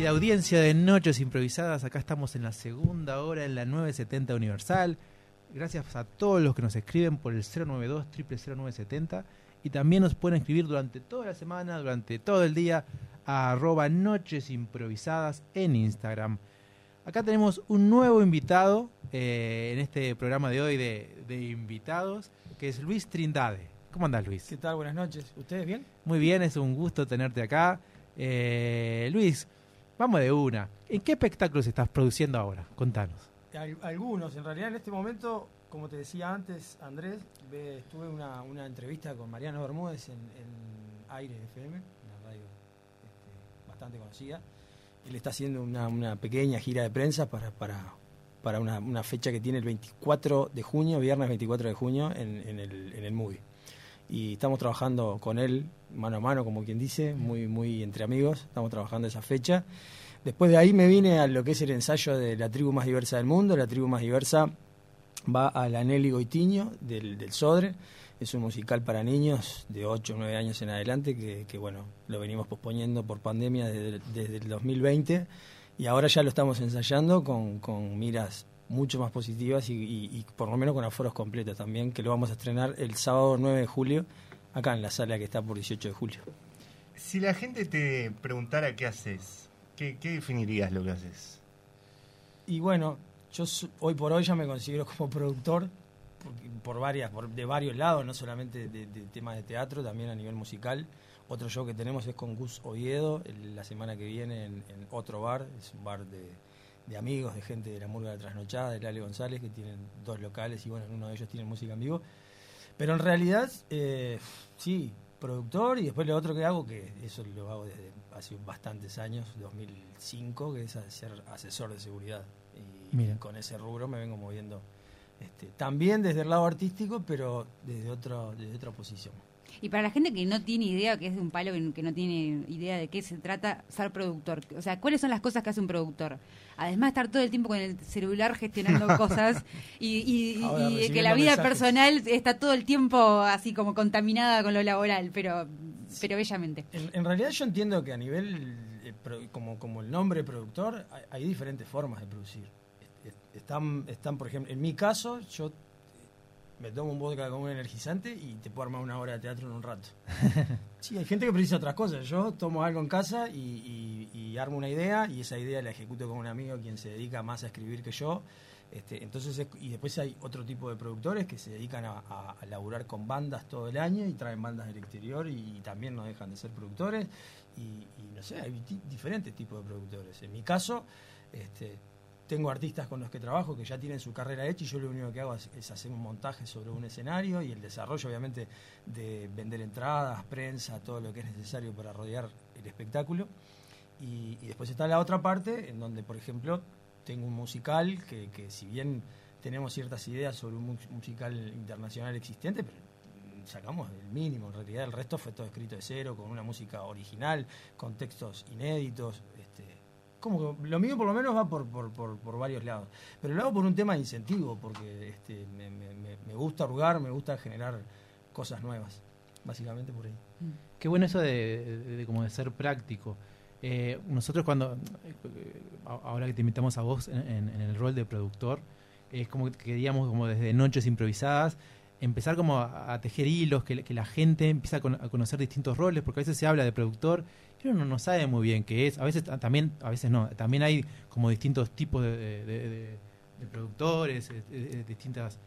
Querida audiencia de Noches Improvisadas, acá estamos en la segunda hora en la 970 Universal. Gracias a todos los que nos escriben por el 092 0970 y también nos pueden escribir durante toda la semana, durante todo el día a arroba Noches Improvisadas en Instagram. Acá tenemos un nuevo invitado eh, en este programa de hoy de, de invitados, que es Luis Trindade. ¿Cómo andás, Luis? ¿Qué tal? Buenas noches. ¿Ustedes bien? Muy bien, es un gusto tenerte acá. Eh, Luis, vamos de una. ¿En qué espectáculos estás produciendo ahora? Contanos. Al- algunos, en realidad en este momento, como te decía antes, Andrés, ve- tuve una, una entrevista con Mariano Bermúdez en, en Aire FM, una radio este, bastante conocida. Él está haciendo una, una pequeña gira de prensa para, para, para una, una fecha que tiene el 24 de junio, viernes 24 de junio, en, en el, en el movie. Y estamos trabajando con él mano a mano, como quien dice, muy, muy entre amigos. Estamos trabajando esa fecha. Después de ahí me vine a lo que es el ensayo de la tribu más diversa del mundo. La tribu más diversa va a la Nelly Goitiño del, del Sodre. Es un musical para niños de 8 o 9 años en adelante que, bueno, lo venimos posponiendo por pandemia desde, desde el 2020 y ahora ya lo estamos ensayando con, con miras mucho más positivas y, y- y por lo menos con aforos completos también, que lo vamos a estrenar el sábado 9 de julio acá en la sala que está por 18 de julio. Si la gente te preguntara qué haces, ¿qué, definirías lo que haces? Y bueno, yo hoy por hoy ya me considero como productor por varias, por- de varios lados, no solamente de, temas de teatro, también a nivel musical. Otro show que tenemos es con Gus Oviedo la semana que viene en, otro bar, es un bar de, amigos, de gente de la Murga de Trasnochada, de Lale González, que tienen dos locales y bueno, en uno de ellos tienen música en vivo. Pero en realidad, eh, sí, productor y después lo otro que hago, que eso lo hago desde hace bastantes años, 2005, que es ser asesor de seguridad. Y Mira. con ese rubro me vengo moviendo este, también desde el lado artístico, pero desde, otro, desde otra posición. Y para la gente que no tiene idea, que es de un palo que, que no tiene idea de qué se trata ser productor, o sea, ¿cuáles son las cosas que hace un productor? Además de estar todo el tiempo con el celular gestionando cosas y, y- y- Ahora y que la vida mensajes. personal está todo el tiempo así como contaminada con lo laboral, pero, pero bellamente. En, en realidad yo entiendo que a nivel, eh, pro- como, como el nombre productor, hay, hay diferentes formas de producir. Est- est- Están, están, por ejemplo, en mi caso, yo me tomo un vodka con un energizante y te puedo armar una obra de teatro en un rato. Sí, hay gente que precisa otras cosas. Yo tomo algo en casa y, y- y armo una idea y esa idea la ejecuto con un amigo quien se dedica más a escribir que yo. Este, entonces es- y después hay otro tipo de productores que se dedican a, a- a laburar con bandas todo el año y traen bandas del exterior y, también no dejan de ser productores y, y no sé hay diferentes tipos de productores en mi caso este, tengo artistas con los que trabajo que ya tienen su carrera hecha y yo lo único que hago es, es hacer un montaje sobre un escenario y el desarrollo obviamente de vender entradas, prensa, todo lo que es necesario para rodear el espectáculo. Y, y después está la otra parte en donde, por ejemplo, tengo un musical que, que si bien tenemos ciertas ideas sobre un mu- musical internacional existente, pero sacamos el mínimo, en realidad el resto fue todo escrito de cero, con una música original, con textos inéditos, como lo mío por lo menos va por, por, por, varios lados. Pero lo hago por un tema de incentivo, porque este, me, me- gusta hurgar, me gusta generar cosas nuevas. Básicamente por ahí. Qué bueno eso de, de- como de ser práctico. Eh, nosotros cuando, eh, ahora que te invitamos a vos en, el rol de productor, es como que queríamos como desde noches improvisadas empezar como a, tejer hilos, que, la gente empiece a, con- a conocer distintos roles, porque a veces se habla de productor y uno no sabe muy bien qué es. A veces ta- también, a veces no, también hay como distintos tipos de, de- de- de- de productores, eh, eh, distintas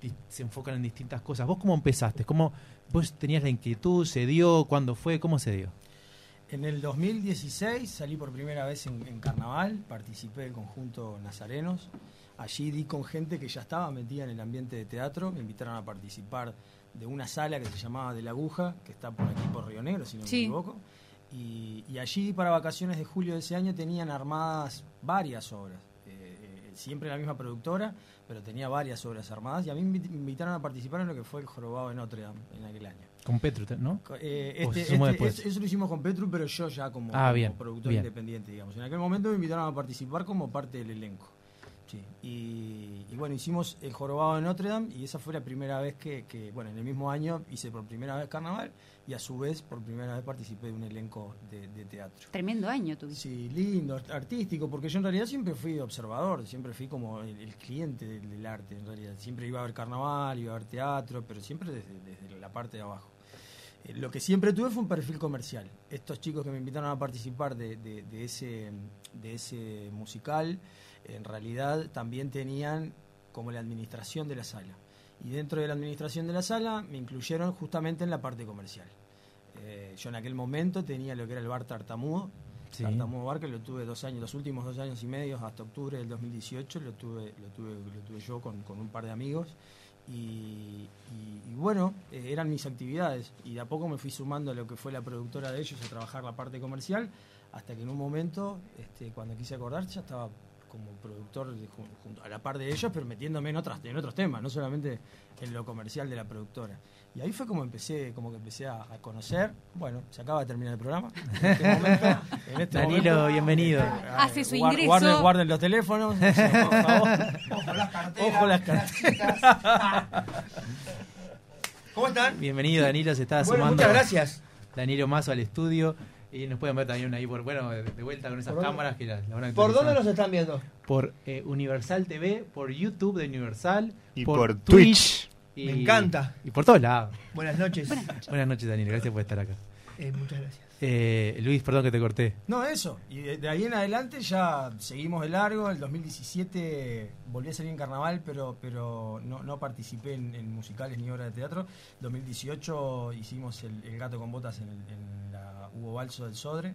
di- se enfocan en distintas cosas. ¿Vos cómo empezaste? ¿Cómo vos tenías la inquietud? ¿Se dio? ¿Cuándo fue? ¿Cómo se dio? En el 2016 salí por primera vez en, en carnaval, participé del conjunto Nazarenos. Allí di con gente que ya estaba metida en el ambiente de teatro, me invitaron a participar de una sala que se llamaba De la Aguja, que está por aquí por Río Negro, si no Sí. me equivoco. Y, y allí para vacaciones de julio de ese año tenían armadas varias obras. Eh, eh, siempre la misma productora, pero tenía varias obras armadas y a mí me invitaron a participar en lo que fue el Jorobado de Notre Dame en aquel año. Con Petro, ¿no? Eh, ¿O este- este- después? es- eso lo hicimos con Petru, pero yo ya como, Ah, como bien, productor bien. independiente, digamos. En aquel momento me invitaron a participar como parte del elenco. sí. Y, y bueno, hicimos el jorobado de Notre Dame y esa fue la primera vez que, que, bueno, en el mismo año hice por primera vez carnaval y a su vez por primera vez participé de un elenco de, de teatro. Tremendo año tuviste. Sí, lindo, artístico, porque yo en realidad siempre fui observador, siempre fui como el, el cliente del, del arte, en realidad. Siempre iba a ver carnaval, iba a ver teatro, pero siempre desde, desde la parte de abajo. Eh, Lo que siempre tuve fue un perfil comercial. Estos chicos que me invitaron a participar de, de- de ese, de ese musical, en realidad también tenían como la administración de la sala. Y dentro de la administración de la sala me incluyeron justamente en la parte comercial. Eh, yo en aquel momento tenía lo que era el bar Tartamudo. Sí. Tartamudo Bar, que lo tuve dos años, los últimos dos años y medio, hasta octubre del 2018, lo tuve, lo tuve, lo tuve yo con, con un par de amigos. Y, y- y bueno, eh, eran mis actividades. Y de a poco me fui sumando a lo que fue la productora de ellos a trabajar la parte comercial, hasta que en un momento, este, cuando quise acordar, ya estaba como productor junto a la par de ellos, pero metiéndome en otras, en otros temas, no solamente en lo comercial de la productora. Y ahí fue como empecé, como que empecé a, a conocer. Bueno, se acaba de terminar el programa. En este momento, en este Danilo, momento, bienvenido. Hace su guar- ingreso. Guarden, guarden los teléfonos, por favor. Ojo las carteras. Ojo las carteras. ¿Cómo están? Bienvenido, Danilo. Se está Bueno, sumando muchas gracias. Danilo Mazo al estudio. Y nos pueden ver también ahí por, bueno, de de vuelta con esas ¿Por dónde? cámaras que la, la van a ¿Por dónde nos están viendo? Por eh, Universal TV, por YouTube de Universal. Y por Twitch. y- Me encanta. Y por todos lados. Buenas noches. Buenas noches, Danilo. Gracias por estar acá. Eh, muchas gracias. Eh, Luis, perdón que te corté. No, eso. Y de, de ahí en adelante ya seguimos de largo. El 2017 volví a salir en carnaval, pero pero no, no participé en, en musicales ni obras de teatro. 2018 hicimos el, El gato con botas en, el- en la Hugo Balso del Sodre.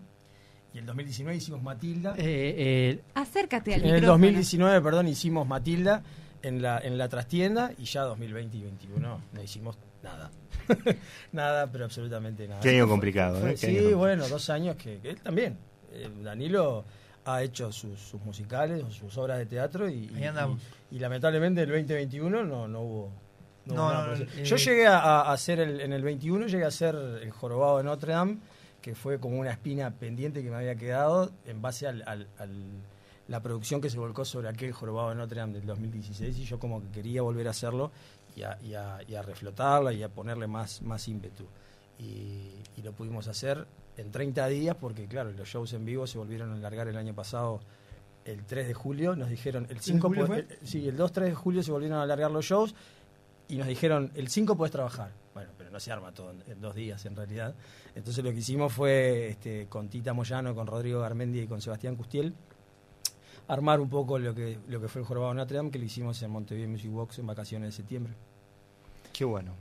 Y el 2019 hicimos Matilda. Eh, eh, Acércate al en el micrófono. 2019, perdón, hicimos Matilda en la, en la trastienda. Y ya 2020 y 2021 no hicimos nada. nada, pero absolutamente nada. Qué año complicado, fue- ¿eh? Sí, año bueno, dos años que, que él también. eh, Danilo ha hecho sus, sus musicales, sus obras de teatro y, y- Ahí andamos. y- y lamentablemente el 2021 no, no hubo. no No, no, eh, Yo llegué a, a hacer el, en el 21, llegué a hacer el jorobado de Notre Dame, que fue como una espina pendiente que me había quedado en base al, al- al- la producción que se volcó sobre aquel jorobado de Notre Dame del 2016 y yo como que quería volver a hacerlo y a, y a- y a reflotarla y a ponerle más, más ímpetu. Y, y lo pudimos hacer en 30 días porque claro, los shows en vivo se volvieron a alargar el año pasado el 3 de julio, nos dijeron el 5 julio pu- fue? eh, sí, el 2 3 de julio se volvieron a alargar los shows y nos dijeron el 5 puedes trabajar. Bueno, no se arma todo en, en dos días en realidad. Entonces lo que hicimos fue este, con Tita Moyano, con Rodrigo Garmendi y con Sebastián Custiel armar un poco lo que lo que fue el Jorobado Notre Dame que lo hicimos en Montevideo Music Box en vacaciones de septiembre. Qué bueno.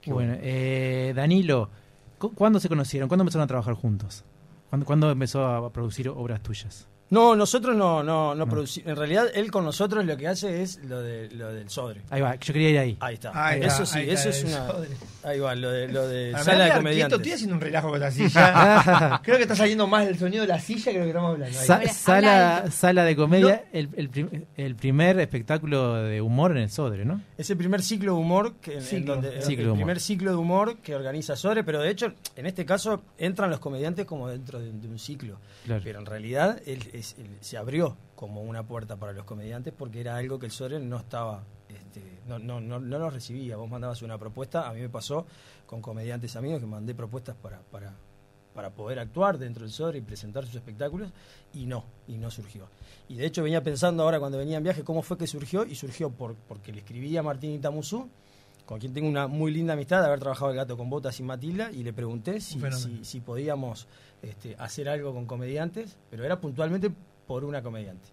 Qué bueno, eh, Danilo, ¿cu- ¿cuándo se conocieron? ¿Cuándo empezaron a trabajar juntos? ¿Cuándo, cuándo empezó a producir obras tuyas? No, nosotros no, no, no No. producimos. En realidad, él con nosotros lo que hace es lo, de, lo del Sodre. Ahí va, yo quería ir ahí. Ahí está. Ahí está, eso sí, ahí eso es el una. Sodre. Ahí va, lo de, lo de sala de comediantes. estoy haciendo un relajo con la silla. Creo que está saliendo más el sonido de la silla que lo que estamos hablando. ahí. Sa- sala, habla sala de comedia, el, el prim- el primer espectáculo de humor en el Sodre, ¿no? Es el primer ciclo de humor que en- en Ciclo. donde- Ciclo de el humor. primer ciclo de humor que organiza Sodre, pero de hecho, en este caso entran los comediantes como dentro de, de un ciclo. Claro. Pero en realidad él, es- se abrió como una puerta para los comediantes porque era algo que el Sodre no estaba, este, no, no, no, no nos recibía. Vos mandabas una propuesta, a mí me pasó con comediantes amigos que mandé propuestas para, para, para poder actuar dentro del Sodre y presentar sus espectáculos y no, y no surgió. Y de hecho venía pensando ahora cuando venía en viaje cómo fue que surgió y surgió por, porque le escribí a Martín Itamuzú, con quien tengo una muy linda amistad de haber trabajado el gato con botas y Matilda y le pregunté si, podíamos este, hacer algo con comediantes, pero era puntualmente por una comediante.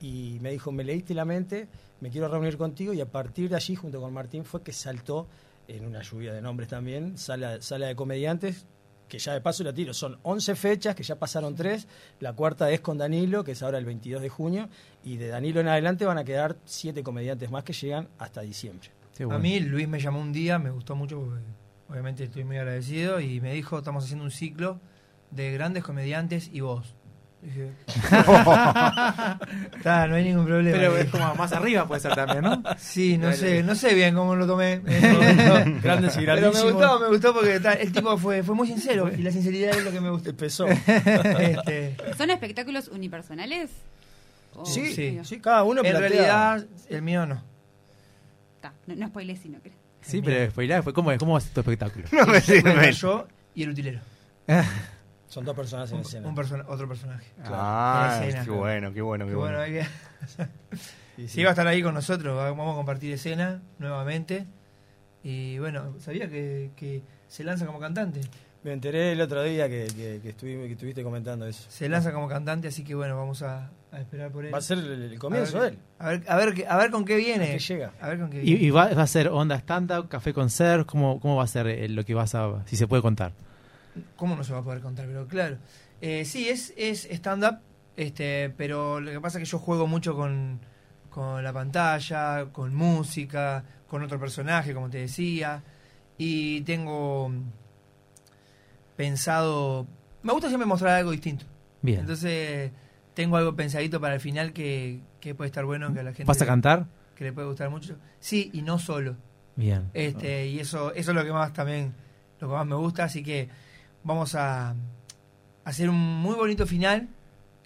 Y me dijo, me leíste la mente, me quiero reunir contigo y a partir de allí, junto con Martín, fue que saltó en una lluvia de nombres también, sala, sala de comediantes, que ya de paso la tiro, son 11 fechas, que ya pasaron 3, la cuarta es con Danilo, que es ahora el 22 de junio, y de Danilo en adelante van a quedar 7 comediantes más que llegan hasta diciembre. Qué A mí Luis me llamó un día, me gustó mucho porque obviamente estoy muy agradecido y me dijo, estamos haciendo un ciclo de grandes comediantes y vos. Dije, "Está, no hay ningún problema. Pero es como más arriba puede ser también, ¿no? Sí, no Dale. sé, no sé bien cómo lo tomé. Grandes y Pero me gustó, me gustó porque ta, el tipo fue, fue muy sincero y la sinceridad es lo que me gusta. Empezó. Este, ¿Son espectáculos unipersonales? Sí, Sí. sí, cada uno En plantea- realidad, el mío no. Ta, no, no spoilé si no querés. Sí, pero spoiler, fue ¿cómo, ¿cómo va a ser tu espectáculo? No me sirve. yo y el utilero. Son dos personas en Un, escena. un persona- otro personaje. Ah, En escena. qué bueno, qué bueno, qué bueno, bueno. hay que... Sí, va a estar ahí con nosotros, va- vamos a compartir escena nuevamente. Y bueno, sabía que, que se lanza como cantante. Me enteré el otro día que, que, que estuvi- que estuviste comentando eso. Se lanza como cantante, así que bueno, vamos a, a esperar por él. Va a ser el, el comienzo a de ver, él. A ver, a ver, qué- a ver con qué viene. Llega. A ver con qué ¿Y, viene. y va, va a ser onda stand-up, café concert? ¿Cómo, ¿Cómo va a ser eh, lo que vas a, si se puede contar? ¿Cómo no se va a poder contar? Pero claro. Eh, sí, es, es stand-up, este, pero lo que pasa es que yo juego mucho con, con la pantalla, con música, con otro personaje, como te decía. Y tengo pensado... Me gusta siempre mostrar algo distinto. Bien. Entonces tengo algo pensadito para el final que, que puede estar bueno, que a la gente ¿Vas a cantar? que le puede gustar mucho. Sí, y no solo. Bien. Este, y eso, eso es lo que más también, lo que más me gusta, así que vamos a hacer un muy bonito final.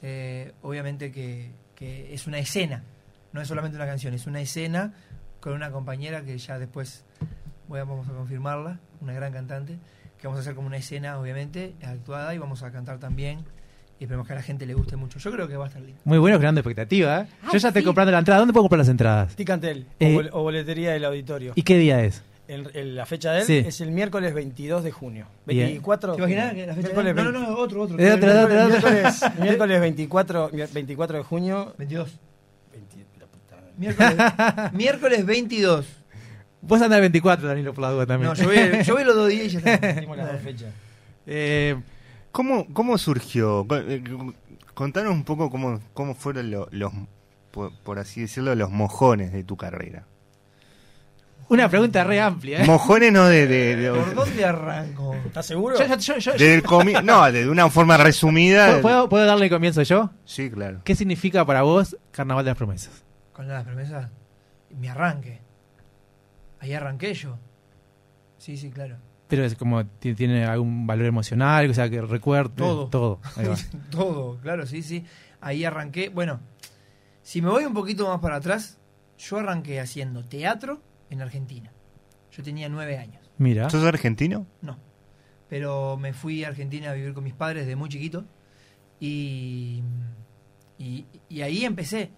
Eh, obviamente que, que es una escena, no es solamente una canción, es una escena con una compañera que ya después voy a, vamos a confirmarla, una gran cantante, que vamos a hacer como una escena, obviamente, actuada y vamos a cantar también. Y esperemos que a la gente le guste mucho. Yo creo que va a estar lindo. Muy bueno, creando expectativa. ¿eh? Ah, Yo ya estoy comprando la entrada. ¿Dónde puedo comprar las entradas? Ticantel Eh, o, bol- o boletería del auditorio. ¿Y qué día es? El- el- la fecha de él Sí. es el miércoles 22 de junio. Bien. 24 ¿Te imaginas que la fecha No, no, 20 no, otro, otro. Eh, otra, otra, otra. miércoles, miércoles 24, 24 de junio. 22. 20 la puta. Miércoles, miércoles 22. Vos andás el 24, Danilo, por la duda también. No, yo voy, yo voy los dos días y ya está. Las dos fechas. Eh, ¿Cómo, ¿Cómo surgió? Eh, Contanos un poco cómo, cómo fueron lo- los, por, por así decirlo, los mojones de tu carrera. una pregunta re amplia. ¿eh? Mojones no de... de, de- ¿Por dónde arranco? ¿Estás seguro? Yo- yo- yo- comi- no, de una forma resumida. ¿Puedo, puedo darle comienzo yo? Sí, claro. ¿Qué significa para vos Carnaval de las Promesas? Con las promesas. Mi arranque. Ahí arranqué yo. Sí, sí, claro. Pero es como, ti- ¿tiene algún valor emocional? O sea, que recuerdo. Todo. Todo. Va. Todo, claro, sí, sí. Ahí arranqué. Bueno, si me voy un poquito más para atrás, yo arranqué haciendo teatro en Argentina. Yo tenía nueve años. Mira. ¿Sos argentino? No. Pero me fui a Argentina a vivir con mis padres de muy chiquito. Y, y, y ahí empecé.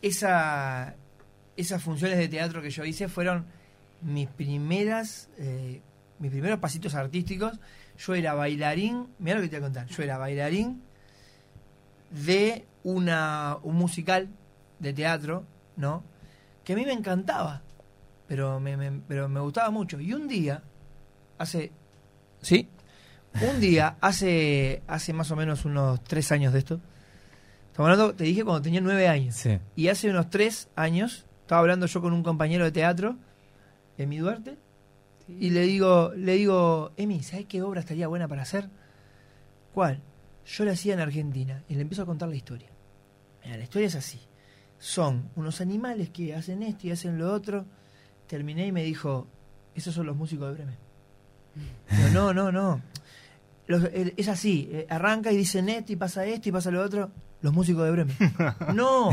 Esa, esas funciones de teatro que yo hice fueron mis primeras, eh, mis primeros pasitos artísticos. Yo era bailarín, mira lo que te voy a contar. Yo era bailarín de una, un musical de teatro, ¿no? Que a mí me encantaba, pero me, me- pero me gustaba mucho. Y un día, hace. ¿Sí? Un día, hace, hace más o menos unos tres años de esto. Estamos hablando, te dije cuando tenía nueve años. Sí. Y hace unos tres años, estaba hablando yo con un compañero de teatro, Emi Duarte, y le digo, le digo, Emi, ¿sabes qué obra estaría buena para hacer? ¿Cuál? Yo la hacía en Argentina y le empiezo a contar la historia. Mira, la historia es así. Son unos animales que hacen esto y hacen lo otro. Terminé y me dijo, esos son los músicos de Bremen. Digo, no, no, no. Los- es así, eh, arranca y dicen esto y pasa esto y pasa lo otro. Los músicos de Bremen. no,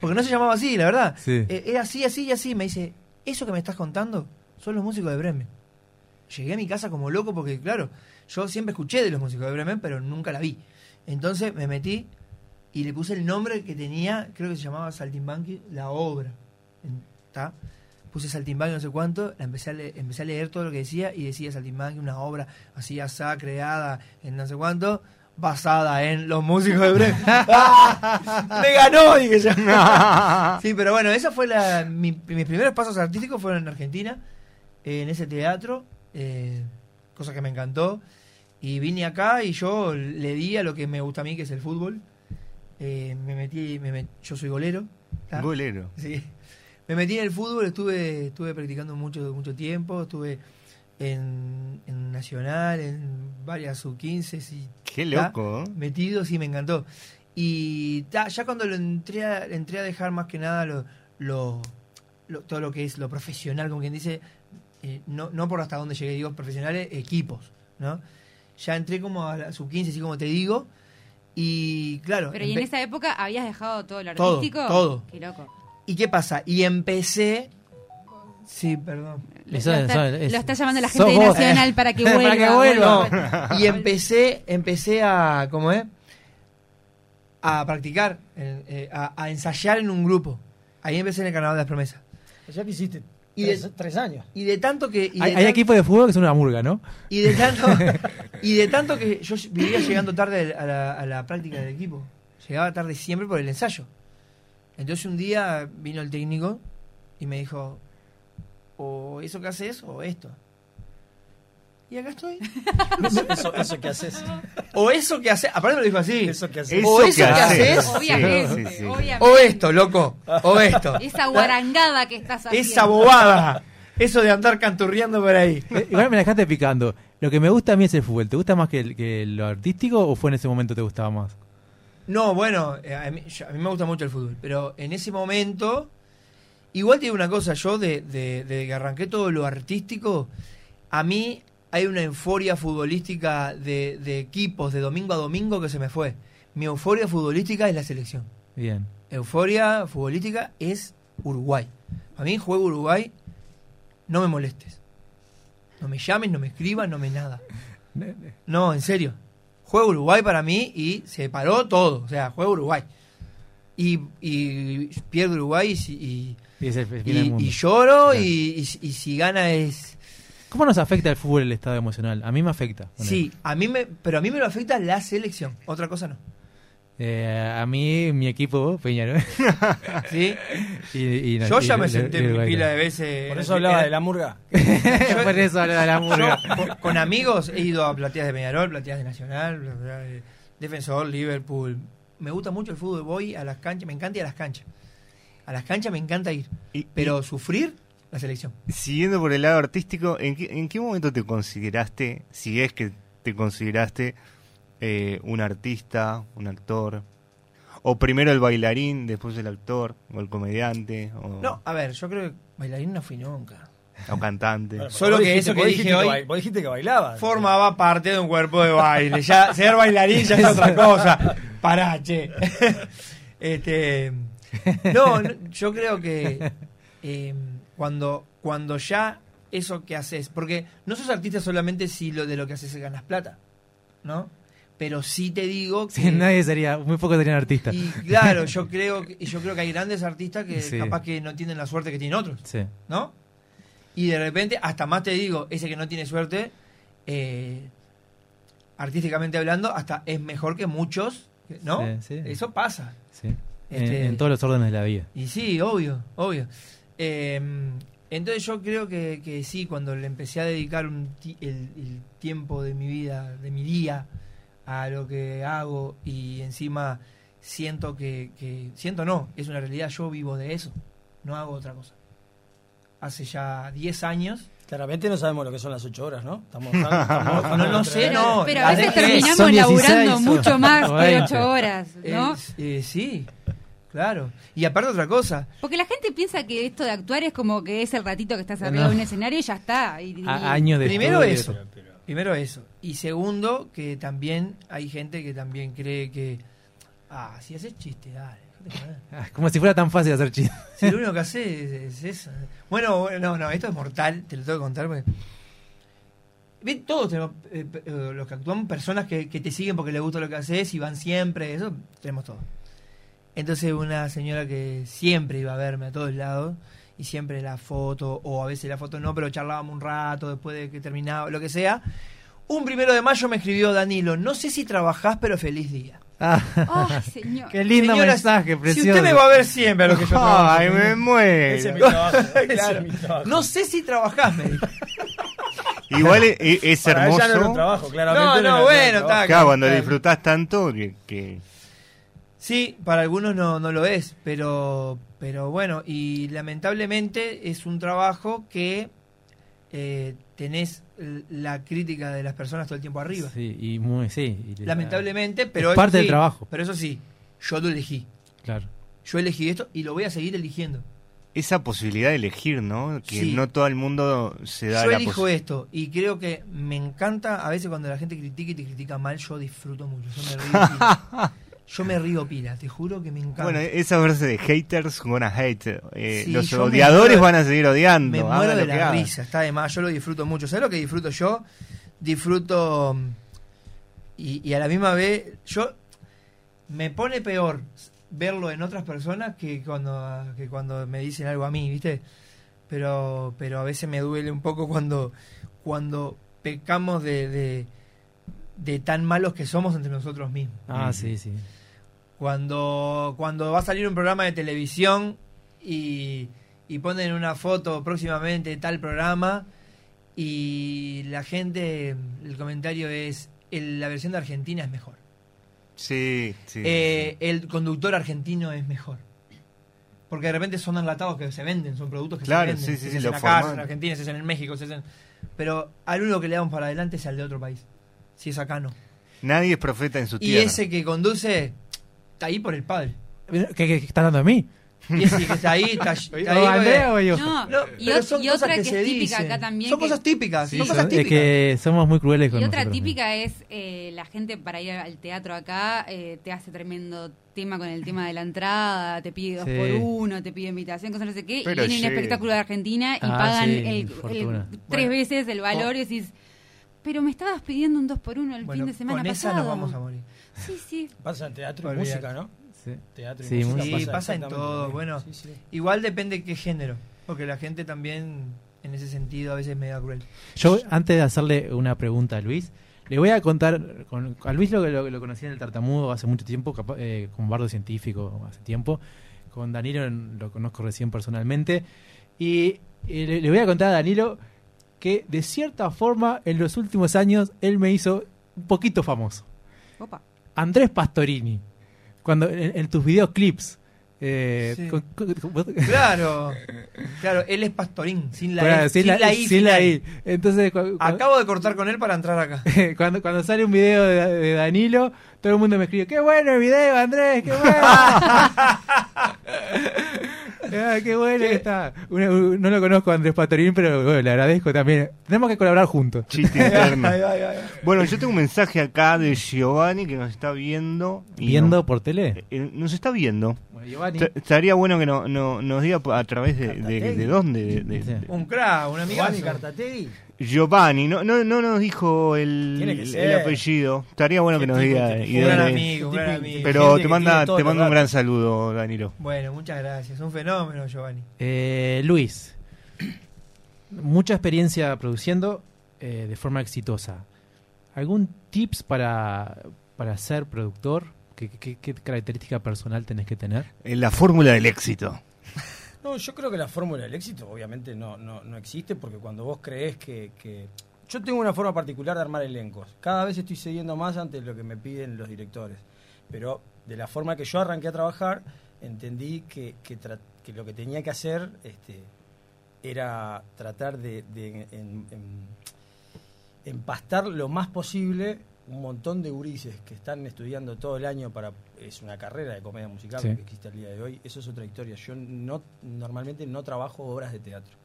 porque no se llamaba así, la verdad. Sí. Eh, era así, así y así. Me dice, eso que me estás contando son los músicos de Bremen. Llegué a mi casa como loco porque, claro, yo siempre escuché de los músicos de Bremen, pero nunca la vi. Entonces me metí y le puse el nombre que tenía, creo que se llamaba Saltimbanqui, la obra. ¿Está? Puse Saltimbanqui no sé cuánto, la empecé a, le- empecé a leer todo lo que decía y decía Saltimbanqui, una obra así asá, creada en no sé cuánto, basada en los músicos de Bremen. ¡Ah! ¡Me ganó! Dije yo. Sí, pero bueno, esa fue la. mi- mis primeros pasos artísticos fueron en Argentina, en ese teatro, eh, cosa que me encantó. Y vine acá y yo le di a lo que me gusta a mí, que es el fútbol. Eh, me metí, me met- yo soy golero. ¿tá? Golero. Sí. Me metí en el fútbol, estuve, estuve practicando mucho, mucho tiempo, estuve en, en Nacional, en varias sub-15 y Qué loco. ¿eh? metido, sí, me encantó. Y ta, ya cuando lo entré a, entré a dejar más que nada lo, lo- lo- todo lo que es lo profesional, como quien dice, eh, no, no por hasta dónde llegué, digo profesionales, equipos, ¿no? Ya entré como a la sub-15, así como te digo, Y claro. Pero y en esa época habías dejado todo lo Todo, artístico. todo. Qué loco. ¿Y qué pasa? Y empecé. Sí, perdón. Lo, Eso- está, eso es- lo está llamando la gente de vos. Nacional para que vuelva. Para que vuelva. vuelva. Y empecé, empecé a, ¿cómo es? A practicar, eh, a, a ensayar en un grupo. Ahí empecé en el Carnaval de las Promesas. Ya que hiciste Y tres, de- tres años. Y de tanto que... Y de Hay, equipos de fútbol que son una murga, ¿no? Y de tanto, y de tanto que yo vivía llegando tarde a la, a la práctica del equipo. Llegaba tarde siempre por el ensayo. Entonces un día vino el técnico y me dijo, o eso que haces o esto. Y acá estoy. Eso, eso, eso que haces. O eso que haces, aparte me lo dijo así. Eso que haces. O eso que haces. Obviamente, Sí, sí, sí. obviamente. O esto, loco. O esto. Esa guarangada que estás haciendo. Esa bobada. Eso de andar canturreando por ahí. Eh, Igual me la dejaste picando. Lo que me gusta a mí es el fútbol. ¿Te gusta más que, el- que lo artístico o fue en ese momento te gustaba más? No, bueno, eh, a mí, yo- a mí me gusta mucho el fútbol, pero en ese momento, igual digo una cosa, yo de, de- de que arranqué todo lo artístico, a mí hay una euforia futbolística de, de equipos de domingo a domingo que se me fue. Mi euforia futbolística es la selección. Bien. Euforia futbolística es Uruguay. A mí juego Uruguay, no me molestes. No me llames, no me escribas, no me nada. No, en serio. Juega Uruguay para mí y se paró todo. O sea, juega Uruguay. Y, y pierde Uruguay y, Y es el fin y- del mundo. y lloro Claro. y, y- y si gana es... ¿Cómo nos afecta el fútbol el estado emocional? A mí me afecta. Sí, a mí me, pero a mí me lo afecta la selección. Otra cosa no. Eh, a mí, mi equipo, Peñarol. ¿Sí? y, y- Yo y- ya me senté y mi pila de veces. Por eso hablaba de la murga. Por eso habla de la murga. Yo, con, con amigos he ido a plateas de Peñarol, plateas de Nacional, plateas de Defensor, Liverpool. Me gusta mucho el fútbol, voy a las canchas, me encanta ir a las canchas. A las canchas me encanta ir, Y- pero sufrir la selección. siguiendo por el lado artístico, ¿en qué, en qué momento te consideraste, si es que te consideraste eh, un artista, un actor? ¿O primero el bailarín, después el actor, o el comediante, o, No, a ver, yo creo que bailarín no fui nunca. o cantante? Bueno, Solo que dijiste- eso que dije dijiste hoy- ba- Vos dijiste que bailabas. Formaba parte de un cuerpo de baile. Ya ser bailarín ya es otra cosa. Pará, che. Este, no, no, yo creo que eh, cuando, cuando ya eso que haces, porque no sos artista solamente si lo de lo que haces es ganas plata, ¿no? Pero sí te digo que Sí, nadie sería, muy pocos serían artistas. y claro, yo creo que yo creo que hay grandes artistas que Sí. capaz que no tienen la suerte que tienen otros. Sí. ¿no? Y de repente, hasta más te digo, ese que no tiene suerte, eh, artísticamente hablando, hasta es mejor que muchos, ¿no? Eso pasa. sí. En- Este- en, todos los órdenes de la vida. Y sí, obvio, obvio. Eh, entonces yo creo que, que sí, cuando le empecé a dedicar un ti- el, el tiempo de mi vida, de mi día, a lo que hago y encima siento que, que- siento no, es una realidad, yo vivo de eso, no hago otra cosa. Hace ya 10 años. Claramente no sabemos lo que son las ocho horas, ¿no? Estamos, estamos- No, no, no sé, no. Pero a veces terminamos Son 16 laburando mucho más que 20. ocho horas, ¿no? Eh, eh, sí, claro. Y aparte otra cosa, Porque la gente piensa que esto de actuar es como que es el ratito que estás arriba No. de un escenario y ya está. Y, y- A- años de Primero estudio. eso. Primero eso. Y segundo, que también hay gente que también cree que. Ah, si haces chiste, dale. Ah, Como si fuera tan fácil hacer chistes. Si lo único que hace es, es eso. Bueno, bueno, no, no, esto es mortal, te lo tengo que contar. Porque... Bien, todos tenemos, eh, eh, los que actúan, personas que, que te siguen porque les gusta lo que haces y van siempre, eso tenemos todo. Entonces una señora que siempre iba a verme a todos lados y siempre la foto, o a veces la foto no, pero charlábamos un rato después de que terminaba, lo que sea. Un primero de mayo me escribió Danilo, no sé si trabajás, pero feliz día. Ah, Ay, señor. qué lindo Señora, mensaje, Si precioso. usted me va a ver siempre a lo que yo trabajo. ¡Ay, me muero! Ese es mi trabajo. ese Claro. es mi trabajo. No sé si trabajás, me dijo. Igual es, es- es Para ella no era un hermoso. trabajo, claramente. No, no, era un bueno, está. Claro, cuando Claro. disfrutás tanto que, que- Sí, para algunos no, no lo es, pero, pero bueno, y lamentablemente es un trabajo que eh, tenés la crítica de las personas todo el tiempo arriba. Sí, y muy, sí. y la- Lamentablemente, pero Es eso parte del sí, trabajo. Pero eso sí, yo lo elegí. Claro. Yo elegí esto y lo voy a seguir eligiendo. esa posibilidad de elegir, ¿no? Que Sí. no todo el mundo se da Yo la elijo esto y creo que me encanta, a veces cuando la gente critica y te critica mal, yo disfruto mucho. Yo me río. Yo me río pila, te juro que me encanta. Bueno, esa frase de haters gonna hate. eh, Sí, los odiadores muero- van a seguir odiando. me muero de la risa, está de más, yo lo disfruto mucho. ¿Sabes lo que disfruto yo? Disfruto mm, y, y a la misma vez, yo me pone peor verlo en otras personas que cuando, que cuando me dicen algo a mí, ¿viste? Pero, pero a veces me duele un poco cuando, cuando pecamos de, de, de tan malos que somos entre nosotros mismos. Ah, sí, sí. Cuando, cuando va a salir un programa de televisión y, y ponen una foto próximamente de tal programa y la gente, el comentario es, el- la versión de Argentina es mejor. Sí, sí. Eh, el conductor argentino es mejor. Porque de repente son enlatados que se venden, son productos que Claro, se venden. sí, sí, se sí, hacen se hacen forman. en Argentina, se hacen en México, se hacen... Pero al único que le damos para adelante es al de otro país. Si es acá, no. Nadie es profeta en su Y tierra. ese que conduce está ahí por el padre. ¿Qué, qué, qué estás dando a mí? Y que está ahí, está, está ahí ¿O porque- Andrea o yo? No, No, y, pero ot- son y cosas otra que es típica dicen. acá también. Son que- cosas típicas, Sí, son cosas es típicas. que somos muy crueles con Y otra típica es eh, la gente para ir al teatro acá eh, te hace tremendo tema con el tema de la entrada, te pide dos Sí. por uno, te pide invitación, cosas no sé qué, Pero y viene sí. un espectáculo de Argentina y Ah, pagan sí, el, tres Bueno. veces el valor y decís, pero me estabas pidiendo un dos por uno el Bueno, fin de semana con esa pasado. nos vamos a morir. Sí, sí. Pasa en teatro y música, ¿no? Sí. Teatro y Sí, música Sí, pasa, pasa en todo, bueno. Sí, sí. Igual depende qué género, porque la gente también en ese sentido a veces me da cruel. Yo, antes de hacerle una pregunta a Luis, le voy a contar, con, a Luis lo, lo, lo conocí en el Tartamudo hace mucho tiempo, capa- eh, como bardo científico hace tiempo, con Danilo lo conozco recién personalmente, y, eh, le, le voy a contar a Danilo que de cierta forma en los últimos años él me hizo un poquito famoso. Opa. Andrés Pastorini, cuando en, en tus videoclips... Eh, Sí. con- con- con- Claro, claro, él es pastorín, sin la, Claro, I, sin la, I sin la. I. Entonces, Acabo de cortar con él para entrar acá. cuando, cuando sale un video de, de Danilo, todo el mundo me escribe, qué bueno el video, Andrés, qué bueno. Ah, qué bueno que está. Una- un- no lo conozco a Andrés Patorín, pero bueno, le agradezco también. Tenemos que colaborar juntos. Chiste interno. Ay, ay, ay. Bueno, yo tengo un mensaje acá de Giovanni que nos está viendo. y ¿Viendo no- por tele? eh, nos está viendo. Bueno, Giovanni. Estaría bueno que no, no- nos diga a través de, de, de dónde. de- de- Sí. Un crack, un amigo. Giovanni Cartategui. Giovanni, no, no, no nos dijo el, apellido. Estaría bueno que nos tipo diga. y Un gran amigo, un gran amigo. Pero te manda, te los manda un gran saludo, Danilo. Bueno, muchas gracias. Un fenómeno, Giovanni. Eh, Luis, mucha experiencia produciendo eh, de forma exitosa. ¿Algún tips para, para ser productor? ¿Qué, qué- qué característica personal tenés que tener? En la fórmula del éxito. No, yo creo que la fórmula del éxito obviamente no, no, no existe porque cuando vos crees que, Yo tengo una forma particular de armar elencos. Cada vez estoy cediendo más ante lo que me piden los directores. Pero de la forma que yo arranqué a trabajar, entendí que, que, lo que tenía que hacer este, era tratar de, empastar lo más posible un montón de gurises que están estudiando todo el año para es una carrera de comedia musical Sí. que existe al día de hoy. Eso es otra historia. Yo no normalmente no trabajo obras de teatro.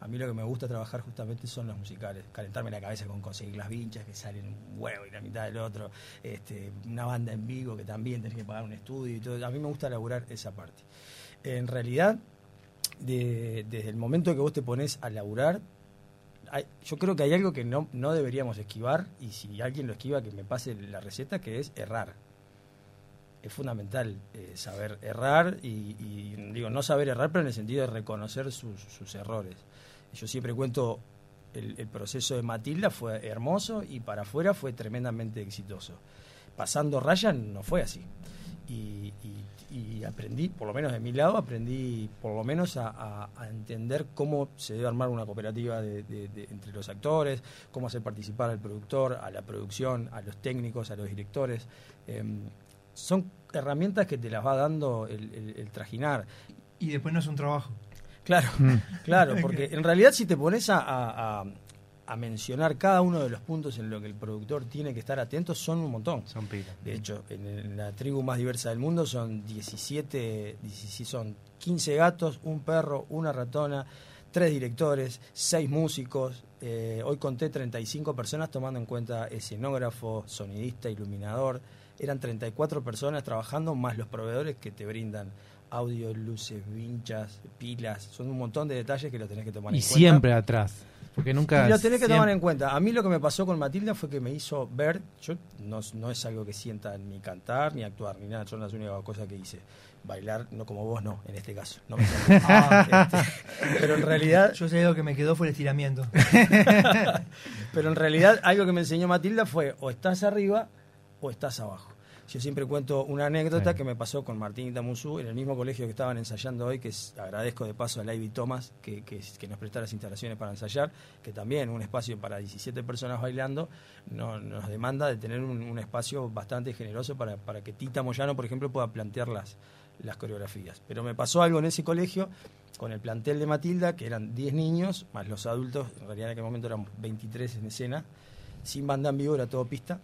A mí lo que me gusta trabajar justamente son los musicales. Calentarme la cabeza con conseguir las vinchas que salen un huevo y la mitad del otro. Este, una banda en vivo que también tenés que pagar un estudio y todo. A mí me gusta laburar esa parte. En realidad de- desde el momento que vos te pones a laburar hay- yo creo que hay algo que no, no deberíamos esquivar y si alguien lo esquiva que me pase la receta que es errar. Es fundamental eh, saber errar y, y, digo no saber errar pero en el sentido de reconocer sus, sus errores. Yo siempre cuento el, proceso de Matilda fue hermoso y para afuera fue tremendamente exitoso. Pasando Ryan no fue así y, y- y aprendí, por lo menos de mi lado, aprendí por lo menos a, a- a entender cómo se debe armar una cooperativa de- de- de- entre los actores, cómo hacer participar al productor, a la producción, a los técnicos, a los directores. Em, son herramientas que te las va dando el, el- el trajinar. Y después no es un trabajo. Claro, Mm. claro, porque en realidad si te pones a, a- a- mencionar cada uno de los puntos en los que el productor tiene que estar atento son un montón. Son pilas. De hecho, en, la tribu más diversa del mundo son 17, 17 son 15 gatos, un perro, una ratona, tres directores, seis músicos. eh, hoy conté 35 personas tomando en cuenta escenógrafo, sonidista, iluminador. Eran 34 personas trabajando más los proveedores que te brindan audio, luces, vinchas, pilas. Son un montón de detalles que lo tenés que tomar Y en cuenta. siempre atrás. Porque nunca. Lo tenés que siempre- tomar en cuenta. A mí lo que me pasó con Matilda fue que me hizo ver, yo no, no es algo que sienta ni cantar, ni actuar, ni nada, son las únicas cosas que hice. Bailar, no como vos, no, en este caso. No me. Ah, este, pero en realidad, Yo sé lo que me quedó fue el estiramiento. pero en realidad algo que me enseñó Matilda fue o estás arriba o estás abajo. Yo siempre cuento una anécdota que me pasó con Martín Tamuzú en el mismo colegio que estaban ensayando hoy, que es- agradezco de paso a Ivy Thomas que, que, que nos prestara las instalaciones para ensayar, que también un espacio para 17 personas bailando no, nos demanda de tener un, un espacio bastante generoso para, para que Tita Moyano, por ejemplo, pueda plantear las, las coreografías. Pero me pasó algo en ese colegio con el plantel de Matilda, que eran 10 niños, más los adultos, en realidad en aquel momento eran 23 en escena, sin banda en vivo, era todo pista.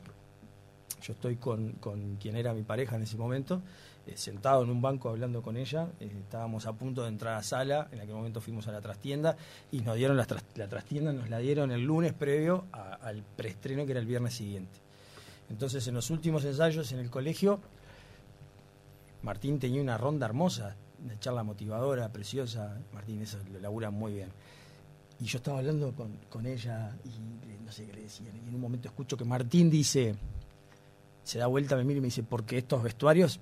Yo estoy con, con quien era mi pareja en ese momento, eh, sentado en un banco hablando con ella. eh, estábamos a punto de entrar a sala. En aquel momento fuimos a la trastienda y nos dieron la, tras- la trastienda, nos la dieron el lunes previo al preestreno que era el viernes siguiente. Entonces, en los últimos ensayos en el colegio, Martín tenía una ronda hermosa, una charla motivadora, preciosa. Martín, eso lo labura muy bien. Y yo estaba hablando con, con ella y no sé qué le decía. Y en un momento escucho que Martín dice, se da vuelta, me mira y me dice, porque estos vestuarios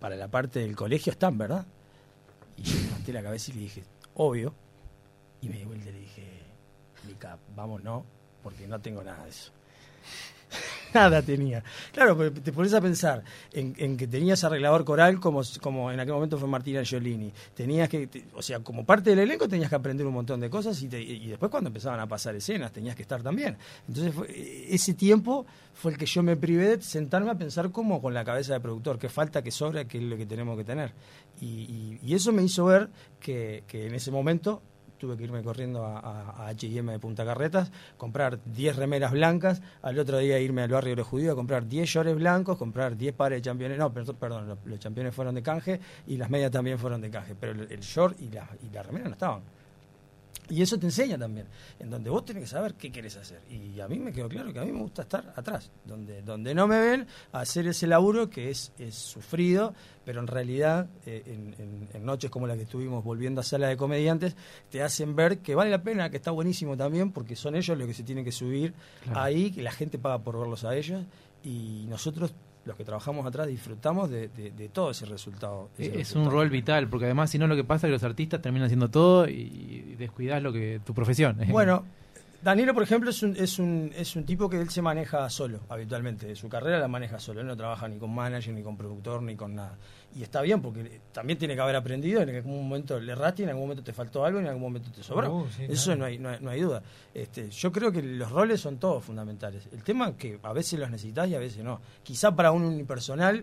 para la parte del colegio están, ¿verdad? Y yo levanté la cabeza y le dije, obvio. Y me di vuelta y le dije, Mica, vamos, no, porque no tengo nada de eso. nada tenía. Claro, te pones a pensar en, que tenías arreglador coral como, como en aquel momento fue Martina Giolini. Tenías que, o sea, como parte del elenco tenías que aprender un montón de cosas y, te- y después cuando empezaban a pasar escenas tenías que estar también. Entonces fue- ese tiempo fue el que yo me privé de sentarme a pensar como con la cabeza de productor, qué falta, qué sobra, qué es lo que tenemos que tener. Y, eso me hizo ver que en ese momento tuve que irme corriendo a, H&M de Punta Carretas, comprar 10 remeras blancas, al otro día irme al barrio de los judíos a comprar 10 shorts blancos, comprar 10 pares de championes, no, perdón los, los championes fueron de canje y las medias también fueron de canje, pero el, el short y la, y la remera no estaban. Y eso te enseña también, en donde vos tenés que saber qué querés hacer. Y a mí me quedó claro que a mí me gusta estar atrás, donde, donde no me ven, hacer ese laburo que es, es sufrido, pero en realidad eh, en, en- en noches como la que estuvimos volviendo a sala de comediantes, te hacen ver que vale la pena, que está buenísimo también, porque son ellos los que se tienen que subir Claro. ahí, que la gente paga por verlos a ellos, y nosotros, los que trabajamos atrás, disfrutamos de, de- de todo ese resultado. ese Es un rol vital, porque además, si no, lo que pasa es que los artistas terminan haciendo todo y, y descuidas lo que tu profesión. Bueno, Danilo, por ejemplo, es un, es, un, es un tipo que él se maneja solo, habitualmente. Su carrera la maneja solo. Él no trabaja ni con manager, ni con productor, ni con nada. Y está bien, porque también tiene que haber aprendido. En algún momento le erraste, en algún momento te faltó algo, en algún momento te sobró. Uh, sí, Eso claro. no, hay, no, hay, no hay duda. Este, yo creo que los roles son todos fundamentales. El tema es que a veces los necesitas y a veces no. Quizá para un unipersonal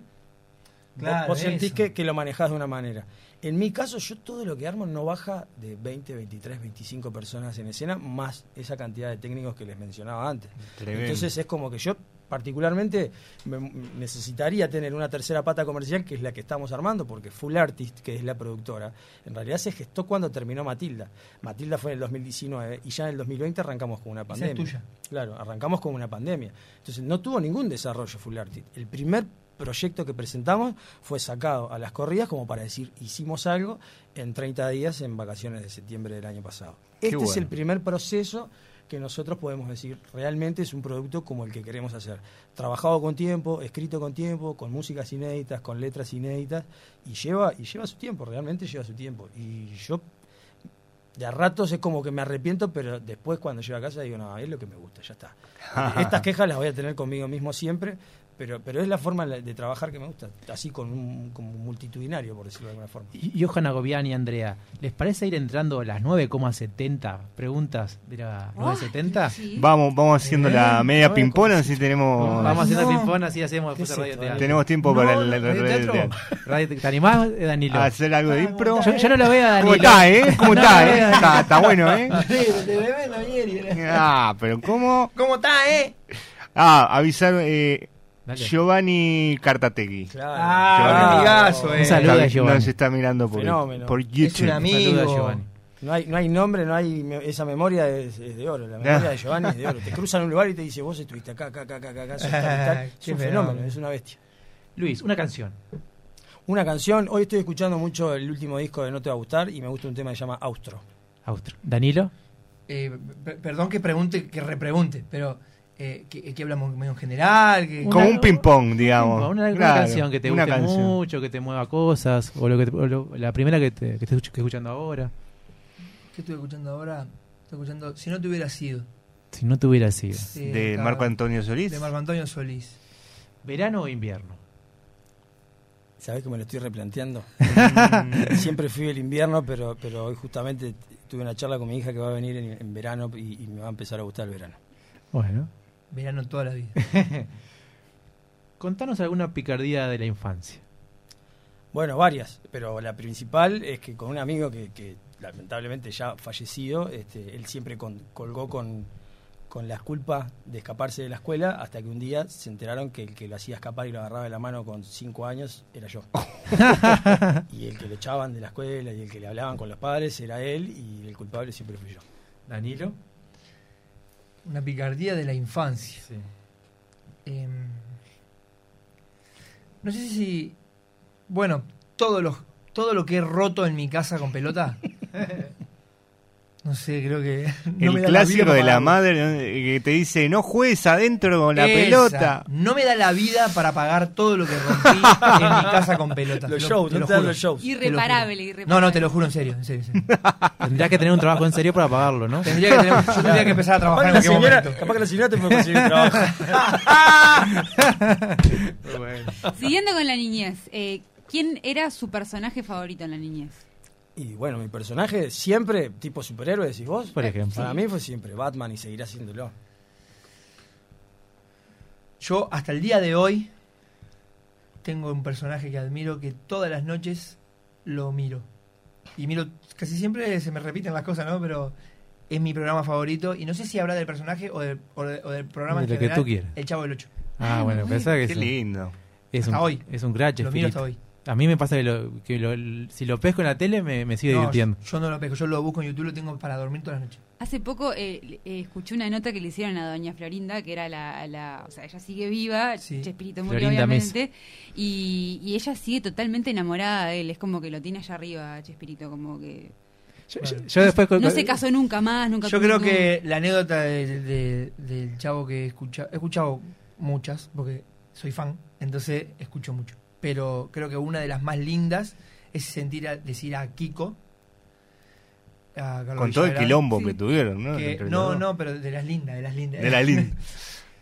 vos- Claro, vos, sentís que, que lo manejás de una manera. En mi caso, yo todo lo que armo no baja de 20, 23, 25 personas en escena, más esa cantidad de técnicos que les mencionaba antes. Tremendo. Entonces es como que yo particularmente me- necesitaría tener una tercera pata comercial, que es la que estamos armando, porque Full Artist, que es la productora, en realidad se gestó cuando terminó Matilda. Matilda fue en el 2019 y ya en el 2020 arrancamos con una Esa pandemia. es tuya. Claro, arrancamos con una pandemia. Entonces no tuvo ningún desarrollo Full Artist. El primer proyecto que presentamos fue sacado a las corridas como para decir, hicimos algo en 30 días en vacaciones de septiembre del año pasado. Qué Este es el primer proceso que nosotros podemos decir realmente es un producto como el que queremos hacer. Trabajado con tiempo, escrito con tiempo, con músicas inéditas, con letras inéditas, y lleva, y lleva su tiempo, realmente lleva su tiempo. Y yo de a ratos es como que me arrepiento, pero después cuando llego a casa digo, no, es lo que me gusta, ya está. Estas quejas las voy a tener conmigo mismo siempre, pero, pero es la forma de trabajar que me gusta, así con un como multitudinario, por decirlo de alguna forma. Y Johanna Gobián y Andrea, ¿les parece ir entrando a las 9,70 preguntas de la 970? Sí. Vamos, vamos haciendo la Bien, media pimpona, así tenemos Vamos haciendo No. ping-pong, así hacemos después ¿Qué de es radio teatro. tenemos tiempo No, para el, el- ¿de el- teatro? Radio- ¿Te animás, eh, Danilo? hacer algo de impro. Yo, yo no lo veo a ¿Cómo Danilo. está, eh? ¿Cómo está, eh? Está, está bueno, eh. Sí, de bebé no viene. Palmieri. Ah, pero ¿cómo? ¿Cómo está, eh? Ah, avisar eh, Dale. Giovanni Cartategui. Claro. Ah, Giovanni. un amigazo, eh. Un saludo a Giovanni. Nos está mirando por, Fenómeno. por Es un YouTube. amigo. A Giovanni. No hay, no hay nombre, no hay me- esa memoria es, es de oro. La memoria Ah. de Giovanni es de oro. Te cruzan en un lugar y te dice, vos estuviste acá, acá, acá, acá, acá, acá, sos tal y tal". Es un fenómeno. fenómeno, es una bestia. Luis, una canción. Una canción, hoy estoy escuchando mucho el último disco de No Te Va a Gustar y me gusta un tema que se llama Austro. Austro. Danilo. Eh, per- perdón que pregunte, que repregunte, pero eh, ¿qué, qué hablamos medio en general? ¿Qué- Como un ping-pong, digamos. Una, una Claro, canción que te guste canción. mucho, que te mueva cosas, o, lo que te- o lo- la primera que, te, que estés escuch- que escuchando ahora. ¿Qué estoy escuchando ahora? Estoy escuchando Si no te hubiera sido. Si no te hubiera sido. eh, De claro, Marco Antonio Solís. De Marco Antonio Solís. ¿Verano o invierno? ¿Sabés que me lo estoy replanteando? Siempre fui el invierno, pero, pero hoy justamente tuve una charla con mi hija que va a venir en, en verano y, y me va a empezar a gustar el verano. Bueno. Verano toda la vida. Contanos alguna picardía de la infancia. Bueno, varias, pero la principal es que con un amigo que, que lamentablemente ya fallecido, este, él siempre con- colgó con, con las culpas de escaparse de la escuela hasta que un día se enteraron que el que lo hacía escapar y lo agarraba de la mano con cinco años era yo. y el que lo echaban de la escuela y el que le hablaban con los padres era él y el culpable siempre fui yo. Danilo. Una picardía de la infancia. Sí. Em, no sé si. Bueno, todo lo, todo lo que he roto en mi casa con pelota. no sé, creo que. no me el la vida clásico para de la madre que te dice, no juegues adentro con la Esa. pelota. No me da la vida para pagar todo lo que rompí en mi casa con pelota. Los lo- shows, te no lo te juro. los shows. Lo. Irreparable, irreparable. No, no, te lo juro en serio, en serio. en serio. Tendrías que tener un trabajo en serio para pagarlo, ¿no? Tendría que tener- yo tendría que empezar a trabajar en la aquel señora, momento. capaz que la señora te puede conseguir un trabajo. Siguiendo con la niñez, eh, ¿quién era su personaje favorito en la niñez? Y bueno, mi personaje siempre, tipo superhéroe, decís vos. Por ejemplo. Para mí fue siempre Batman y seguirá haciéndolo. Yo hasta el día de hoy tengo un personaje que admiro que todas las noches lo miro. Y miro, casi siempre se me repiten las cosas, ¿no? Pero es mi programa favorito. Y no sé si habrá del personaje o del, o de- o del programa De en que tú quieras. El Chavo del Ocho. Ah, bueno, pensaba que Qué es un, lindo. es un, hoy. es un crack, Lo miro hasta hoy. A mí me pasa que, lo, que lo- si lo pesco en la tele me, me sigue No, divirtiendo. yo no lo pesco, yo lo busco en YouTube, lo tengo para dormir todas las noches. Hace poco eh, eh, escuché una nota que le hicieron a doña Florinda, que era la, la- o sea, ella sigue viva, Sí. Chespirito murió Florinda obviamente, y, y ella sigue totalmente enamorada de él, es como que lo tiene allá arriba, Chespirito, como que Yo, Bueno. yo- yo después... no se casó nunca más, nunca Yo creo que la anécdota de- de- del chavo que he escuchado, he escuchado muchas, porque soy fan, entonces escucho mucho. Pero creo que una de las más lindas es sentir a, decir a Kiko, a Con todo el quilombo Sí. que tuvieron, ¿no? que- no, no, pero de las lindas, de las lindas. De la linda.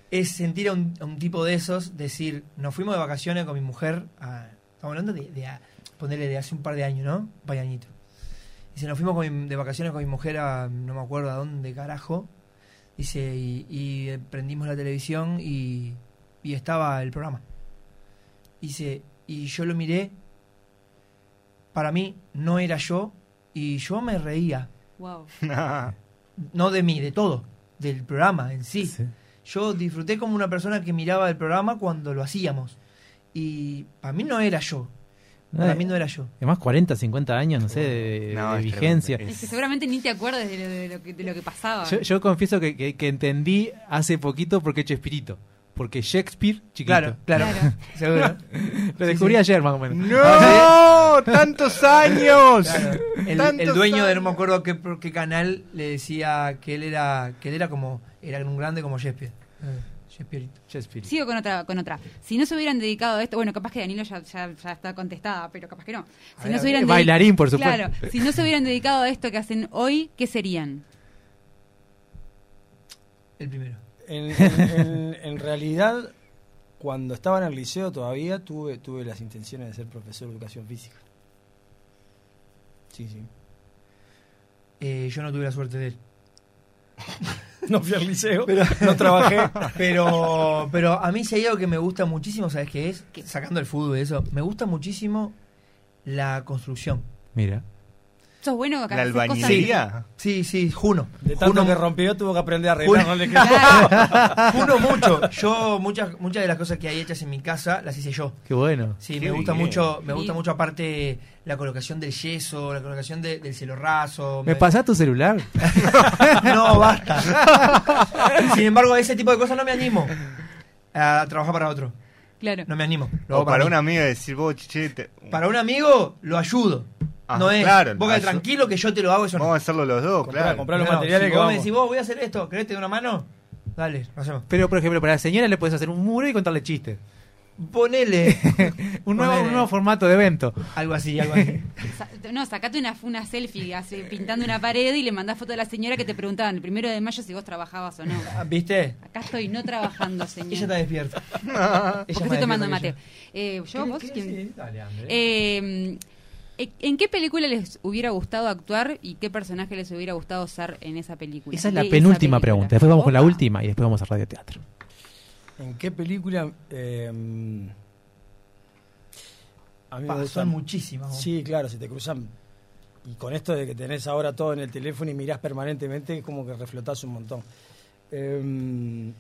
es sentir a un, a un tipo de esos, decir, nos fuimos de vacaciones con mi mujer, a- estamos hablando de, de a- ponerle de hace un par de años, ¿no? Un. Dice, nos fuimos con mi- de vacaciones con mi mujer a, no me acuerdo a dónde carajo, dice, y, y, eh, prendimos la televisión y, y estaba el programa. Dice, y yo lo miré, para mí no era yo, y yo me reía, Wow. no de mí, de todo, del programa en sí. Sí. Yo disfruté como una persona que miraba el programa cuando lo hacíamos. Y para mí no era yo. Para Eh, mí no era yo. Además 40, 50 años, no sé, de, No, de es vigencia. Es que seguramente ni te acuerdas de lo, de lo que, de lo que pasaba. Yo, yo confieso que, que- que entendí hace poquito por qué Chespirito. Porque Shakespeare, chiquito. Claro, claro. Claro. Seguro. Lo descubrí sí. ayer más o menos. ¡No! ¡Tantos años! Claro. El, Tantos el dueño de no me acuerdo qué, por qué canal le decía que él era que él era como era un grande como Shakespeare. Eh, Shakespeareito. Shakespeare. Sigo con otra, con otra. Si no se hubieran dedicado a esto, bueno, capaz que Danilo ya, ya, ya está contestada, pero capaz que no. Si no se hubieran dedi- Bailarín, por supuesto. Claro, si no se hubieran dedicado a esto que hacen hoy, ¿qué serían? El primero. En, en- en- en realidad, cuando estaba en el liceo todavía tuve, tuve las intenciones de ser profesor de educación física. Sí, sí. Eh, yo no tuve la suerte de él. No fui al liceo, no trabajé. Pero, pero a mí si hay algo que me gusta muchísimo, ¿sabes qué es? Sacando el fútbol y eso, me gusta muchísimo la construcción. Mira. Sos bueno que ¿La albañilería? Sí, sí, Juno. De tanto Juno, que rompió, tuvo que aprender a arreglar. no le quedó. Claro. Juno mucho. Yo muchas muchas de las cosas que hay hechas en mi casa las hice yo. Qué bueno. Sí, Qué me gusta bien. mucho, me gusta mucho aparte la colocación del yeso, la colocación de- del cielo raso. ¿Me pasás tu celular? No, basta. Sin embargo, a ese tipo de cosas no me animo a trabajar para otro. Claro. No me animo. Lo O para un amigo decir, vos, che, te- Para un amigo lo ayudo. Ajá, no es, claro, vos tranquilo que yo te lo hago, eso no. vamos a hacerlo los dos, Comprar- claro. comprar los No, materiales si que vos vamos. me decís, vos voy a hacer esto, ¿querés te una mano? Dale, lo hacemos. Pero, por ejemplo, para la señora le puedes hacer un muro y contarle chistes. Ponele Un nuevo, Ponele. un nuevo formato de evento. algo así, algo así. No, sacate una, una selfie así, pintando una pared y le mandás foto a la señora que te preguntaban el primero de mayo si vos trabajabas o no. Ah, ¿Viste? Acá estoy no trabajando, señor. Ella está despierta. Porque Ella estoy tomando mate. Eh, ¿Yo? ¿Vos? ¿Quién? Dale, André. Eh, ¿En qué película les hubiera gustado actuar y qué personaje les hubiera gustado ser en esa película? esa es la penúltima pregunta. Después vamos con la última y después vamos a radioteatro. ¿En qué película? eh, a mí Pa, me son gustan muchísimas. Sí, claro, se te cruzan. Y con esto de que tenés ahora todo en el teléfono y mirás permanentemente, es como que reflotás un montón. Eh,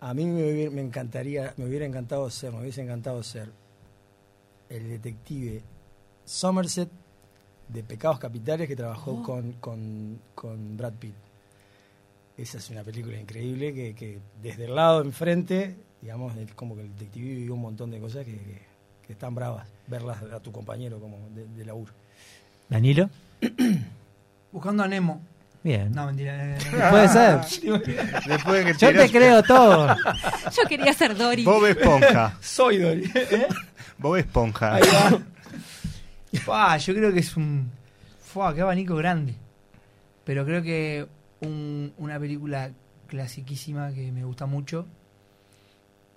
a mí me, hubiera- me encantaría, me hubiera encantado ser, me hubiese encantado ser el detective Somerset de Pecados Capitales que trabajó Oh. con, con, con Brad Pitt. Esa es una película increíble que, que desde el lado de enfrente, digamos, el- como que el detective vivió un montón de cosas que, que- que están bravas, verlas a tu compañero como de, de laburo. Danilo. Buscando a Nemo. Bien. No, mentira. eh, eh, Puede ser. Después de que Yo te creo todo. Yo quería ser Dory. Bob Esponja. Soy Dory. Bob Esponja. Ahí va. Fua, yo creo que es un. Fua, qué abanico grande. Pero creo que un- una película clasiquísima que me gusta mucho.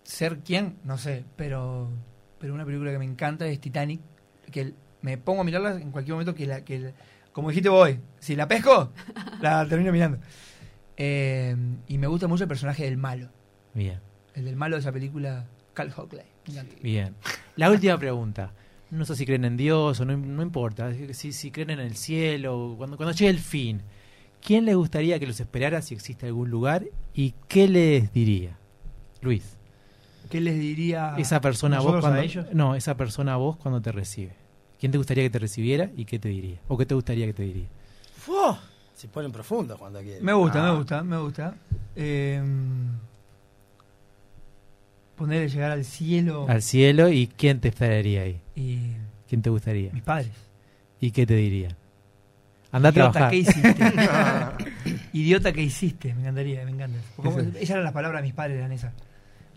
Ser quién, no sé, pero. Pero una película que me encanta es Titanic. Que me pongo a mirarla en cualquier momento que la. Que la- como dijiste vos hoy, si la pesco, la termino mirando. Eh, y me gusta mucho el personaje del malo. Bien, El del malo de esa película, Cal Hockley. Bien. La última pregunta. No sé si creen en Dios o no, no importa. Si, si creen en el cielo, cuando, cuando llegue el fin. ¿Quién le gustaría que los esperara si existe algún lugar? ¿Y qué les diría? Luis. ¿Qué les diría esa persona a vos cuando a ellos? no esa persona a vos cuando te recibe quién te gustaría que te recibiera y qué te diría o qué te gustaría que te diría Fu, Se ponen profundos cuando quieren. Me gusta, Ah. me gusta, me gusta. Eh, ponerle llegar al cielo al cielo y quién te esperaría ahí y quién te gustaría mis padres. y qué te diría anda a Idiota, trabajar ¿qué hiciste? Idiota, ¿qué hiciste? Me encantaría, me encanta. Esas eran las palabras de mis padres, eran esas.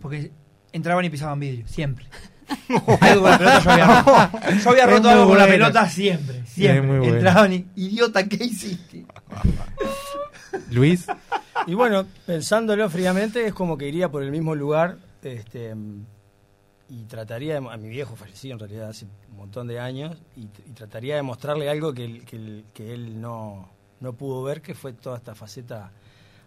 Porque entraban y pisaban vidrio, siempre. algo con la pelota yo había roto. Yo había roto algo con la pelota siempre, siempre. muy bueno. Entraban y, idiota, ¿qué hiciste? Luis Y bueno, pensándolo fríamente, es como que iría por el mismo lugar este, y trataría de, a mi viejo fallecido en realidad hace un montón de años y, y trataría de mostrarle algo que, él- que, que él no, no pudo ver, que fue toda esta faceta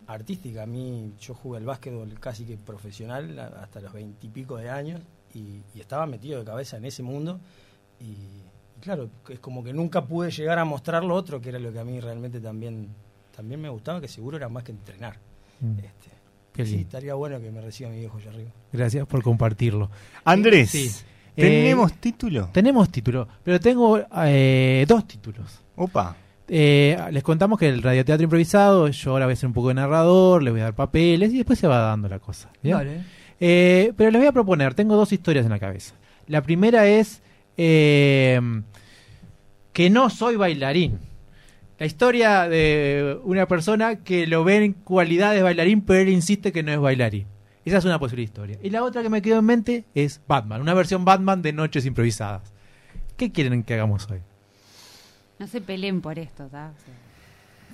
artística. A mí, yo jugué al básquetbol casi que profesional hasta los veintipico de años y, y estaba metido de cabeza en ese mundo y, y claro, es como que nunca pude llegar a mostrar lo otro, que era lo que a mí realmente también, también me gustaba, que seguro era más que entrenar. Mm, Este, qué sí, lindo. estaría bueno que me reciba mi viejo allá arriba. gracias por compartirlo Andrés, Sí. ¿tenemos Eh, título? tenemos título pero tengo eh, dos títulos Opa. Eh, les contamos que el radioteatro improvisado, yo ahora voy a ser un poco de narrador, les voy a dar papeles y después se va dando la cosa. ¿bien? Dale. Eh, pero les voy a proponer, tengo dos historias en la cabeza. La primera es eh, que no soy bailarín. La historia de una persona que lo ve en cualidades bailarín, pero él insiste que no es bailarín. Esa es una posible historia. Y la otra que me quedó en mente es Batman, una versión Batman de Noches Improvisadas. ¿Qué quieren que hagamos hoy? No se peleen por esto, ¿tá? O sea,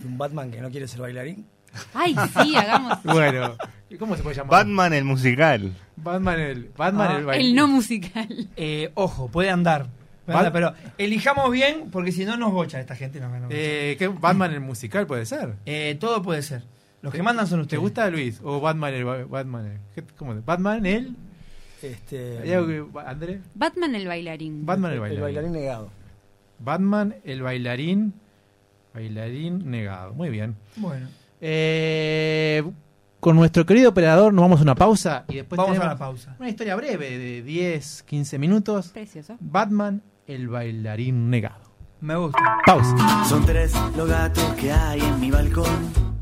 ¿Y un Batman que no quiere ser bailarín? Ay, sí, hagamos Bueno, ¿cómo se puede llamar? Batman el musical. Batman el, Batman Ah, el bailarín. el no musical. Eh, ojo, puede andar. Andar, pero elijamos bien porque si no nos bocha esta gente. No, no, Eh, ¿qué? Batman el musical puede ser. Eh, todo puede ser. Los que mandan son ¿Te ustedes. gusta Luis? ¿O Batman el ba- Batman el, ¿qué- ¿Cómo? ¿Batman el? Este, ¿Hay algo que- André? Batman el bailarín. Batman el el bailarín. bailarín negado. Batman el bailarín Bailarín negado. Muy bien. Bueno, Eh, con nuestro querido operador nos vamos a una pausa y después vamos a tenemos la pausa. una historia breve de 10, 15 minutos. Precioso. Batman, el bailarín negado. Me gusta. Pausa. Son tres los gatos que hay en mi balcón.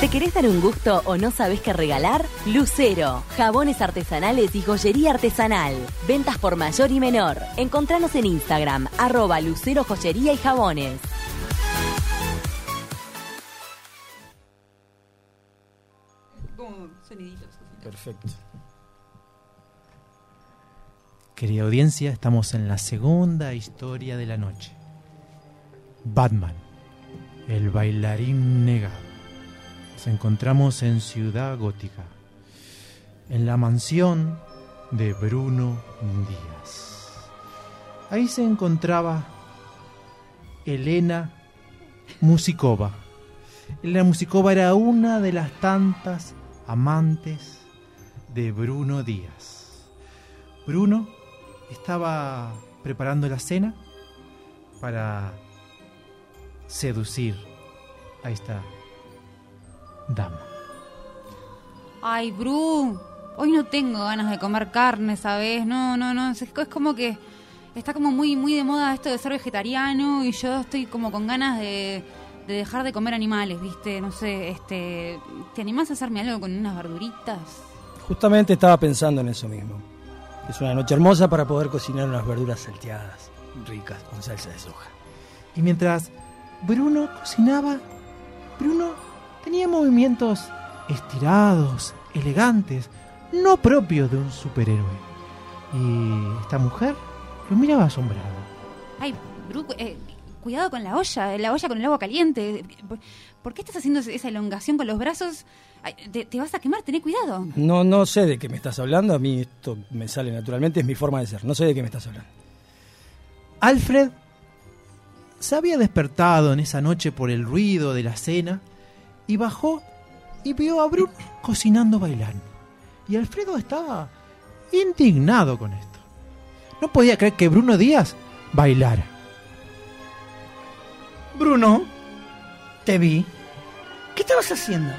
¿Te querés dar un gusto o no sabes qué regalar? Lucero, jabones artesanales y joyería artesanal. Ventas por mayor y menor. Encontranos en Instagram, arroba Lucero Joyería y Jabones. Como soniditos. Perfecto. Querida audiencia, estamos en la segunda historia de la noche. Batman, el bailarín negado. Nos encontramos en Ciudad Gótica, en la mansión de Bruno Díaz. Ahí se encontraba Elena Musikova. Elena Musikova era una de las tantas amantes de Bruno Díaz. Bruno estaba preparando la cena para seducir a esta dama. Ay, Bru, hoy no tengo ganas de comer carne, ¿sabes? No, no, no. Es, es como que está como muy, muy de moda esto de ser vegetariano y yo estoy como con ganas de, de dejar de comer animales, ¿viste? No sé, este. ¿Te animás a hacerme algo con unas verduritas? Justamente estaba pensando en eso mismo. Es una noche hermosa para poder cocinar unas verduras salteadas, ricas, con salsa de soja. Y mientras Bruno cocinaba, Bruno tenía movimientos estirados, elegantes, no propios de un superhéroe. Y esta mujer lo miraba asombrada. Ay, Bru, eh, cuidado con la olla, la olla con el agua caliente. ¿Por- ¿Por qué estás haciendo esa elongación con los brazos? Ay, te, te vas a quemar, tené cuidado. No, no sé de qué me estás hablando, a mí esto me sale naturalmente, es mi forma de ser. No sé de qué me estás hablando. Alfred se había despertado en esa noche por el ruido de la cena y bajó y vio a Bruno cocinando bailando. Y Alfredo estaba indignado con esto. No podía creer que Bruno Díaz bailara. Bruno, te vi. ¿Qué estabas haciendo?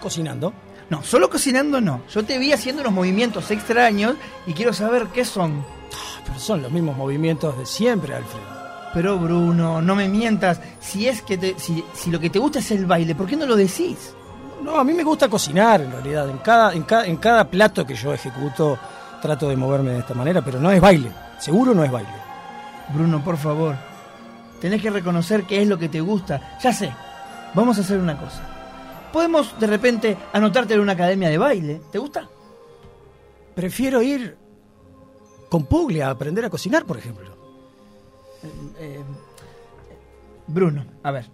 Cocinando. No, solo cocinando no. Yo te vi haciendo unos movimientos extraños y quiero saber qué son. Pero son los mismos movimientos de siempre, Alfredo. Pero Bruno, no me mientas. Si es que te- si, si lo que te gusta es el baile, ¿por qué no lo decís? No, a mí me gusta cocinar en realidad. En cada, en cada, en cada plato que yo ejecuto trato de moverme de esta manera, pero no es baile. Seguro no es baile. Bruno, por favor. Tenés que reconocer qué es lo que te gusta. Ya sé. Vamos a hacer una cosa. Podemos de repente anotarte en una academia de baile. ¿Te gusta? Prefiero ir con Puglia a aprender a cocinar, por ejemplo. Eh, Bruno, a ver.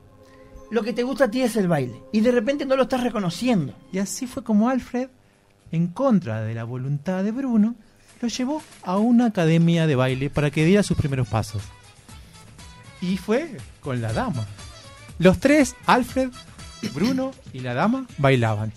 Lo que te gusta a ti es el baile. Y de repente no lo estás reconociendo. Y así fue como Alfred, en contra de la voluntad de Bruno, lo llevó a una academia de baile para que diera sus primeros pasos. Y fue con la dama. Los tres, Alfred, Bruno y la dama, bailaban.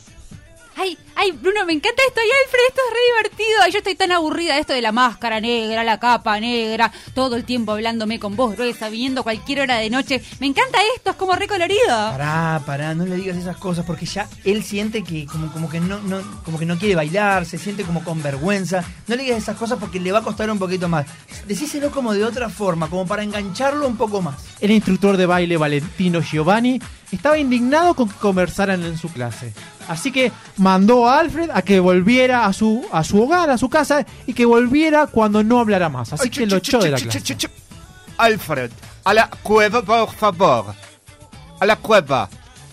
Ay, ay, Bruno, me encanta esto. Ay, Alfred, esto es re divertido. Ay, yo estoy tan aburrida de esto de la máscara negra, la capa negra, todo el tiempo hablándome con voz gruesa, viniendo cualquier hora de noche. Me encanta esto, es como re colorido. Pará, pará, no le digas esas cosas porque ya él siente que como, como que no, no, como que no quiere bailar, se siente como con vergüenza. No le digas esas cosas porque le va a costar un poquito más. Decíselo como de otra forma, como para engancharlo un poco más. El instructor de baile Valentino Giovanni estaba indignado con que conversaran en su clase. Así que mandó a Alfred a que volviera a su, a su hogar, a su casa, y que volviera cuando no hablara más. Así que lo echó de la clase. Alfred, a la cueva, por favor. A la cueva.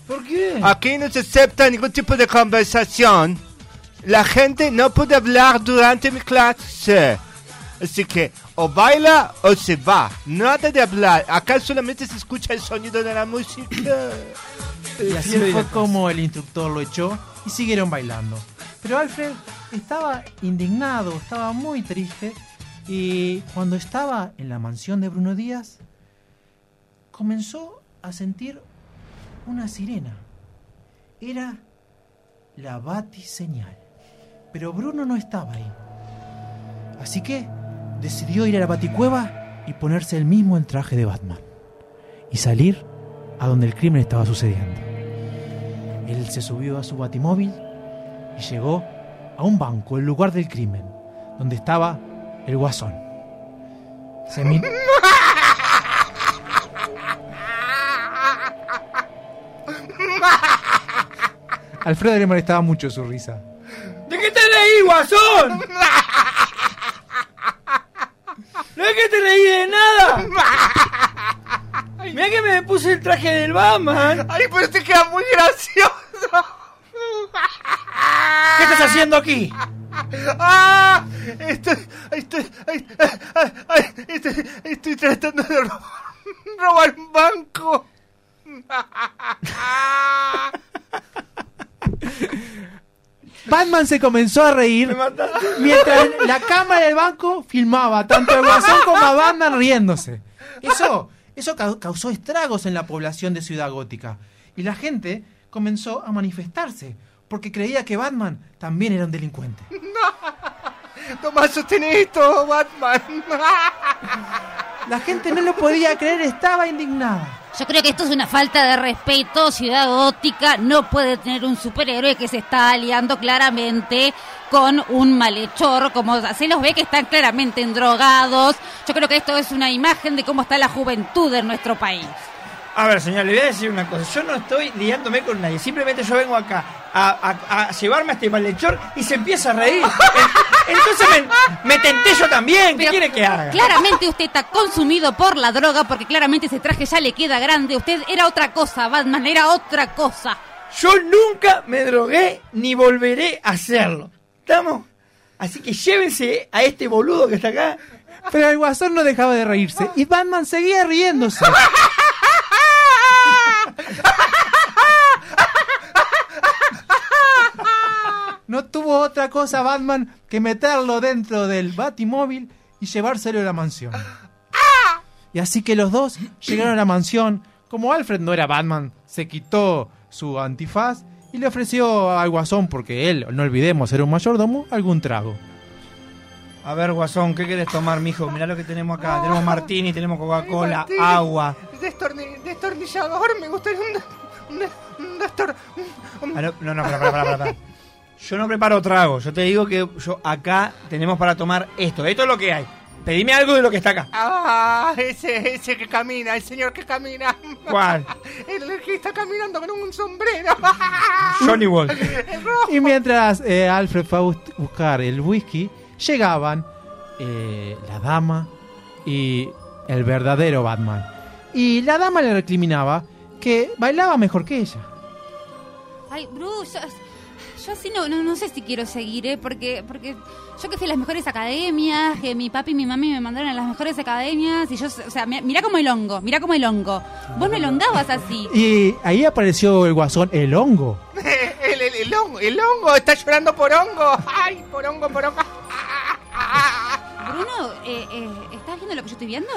¿Por qué? Aquí no se acepta ningún tipo de conversación. La gente no puede hablar durante mi clase. Así que o baila o se va. Nada de hablar. Acá solamente se escucha el sonido de la música. Y así fue como el instructor lo echó y siguieron bailando. Pero Alfred estaba indignado, estaba muy triste y cuando estaba en la mansión de Bruno Díaz comenzó a sentir una sirena. Era la batiseñal. Pero Bruno no estaba ahí. Así que decidió ir a la baticueva y ponerse el mismo el traje de Batman. Y salir a donde el crimen estaba sucediendo. Él se subió a su batimóvil y llegó a un banco, el lugar del crimen, donde estaba el guasón. Se Alfredo le molestaba mucho su risa. ¿De qué te reí, guasón? Es que te reí de nada. Mira que me puse el traje del Batman. Ay, pero te queda muy gracioso. ¿Qué estás haciendo aquí? ¡Ah! Estoy, estoy, ay, ay, ay, estoy, estoy tratando de ro- robar un banco. Batman se comenzó a reír mientras la cámara del banco filmaba tanto al guasón como a Batman riéndose. Eso, eso cau- causó estragos en la población de Ciudad Gótica y la gente comenzó a manifestarse porque creía que Batman también era un delincuente. Toma, sostén esto, Batman. La gente no lo podía creer, estaba indignada. Yo creo que esto es una falta de respeto. Ciudad Gótica no puede tener un superhéroe que se está aliando claramente con un malhechor, como se los ve que están claramente endrogados. Yo creo que esto es una imagen de cómo está la juventud en nuestro país. A ver, señor, le voy a decir una cosa. Yo no estoy liándome con nadie. Simplemente yo vengo acá a, a- a llevarme a este malhechor y se empieza a reír. En- Entonces me, me tenté yo también. ¿Qué Pero quiere que haga? Claramente usted está consumido por la droga porque claramente ese traje ya le queda grande. Usted era otra cosa, Batman, era otra cosa. Yo nunca me drogué ni volveré a hacerlo. ¿Estamos? Así que llévense a este boludo que está acá. Pero el guasón no dejaba de reírse y Batman seguía riéndose. No tuvo otra cosa Batman que meterlo dentro del batimóvil y llevárselo a la mansión. Y así que los dos llegaron a la mansión. Como Alfred no era Batman, se quitó su antifaz y le ofreció al guasón, porque él, no olvidemos, era un mayordomo, algún trago. A ver, Guasón, ¿qué querés tomar, mijo? Mirá lo que tenemos acá. Tenemos martini, tenemos Coca-Cola, agua. Destornillador, me gustaría un, un, un destor- un- Ah, no, no. Yo no preparo trago. Yo te digo que yo acá tenemos para tomar esto. Esto es lo que hay. Pedime algo de lo que está acá. Ah, ese, ese que camina, el señor que camina. ¿Cuál? El que está caminando con un sombrero. Johnny Wall. Y mientras eh, Alfred fue a bus- buscar el whisky, llegaban eh, la dama y el verdadero Batman. Y la dama le recriminaba que bailaba mejor que ella. Ay, Bruce, yo, yo así no, no, no sé si quiero seguir, ¿eh? Porque, porque yo que fui a las mejores academias, que mi papi y mi mami me mandaron a las mejores academias, y yo, o sea, mi- mirá como el hongo, mirá como el hongo. Vos no elongabas así. Y ahí apareció el guasón, el hongo. El, el, el hongo, el hongo, está llorando por hongo. Ay, por hongo, por hongo. Bruno, eh, eh, ¿estás viendo lo que yo estoy viendo?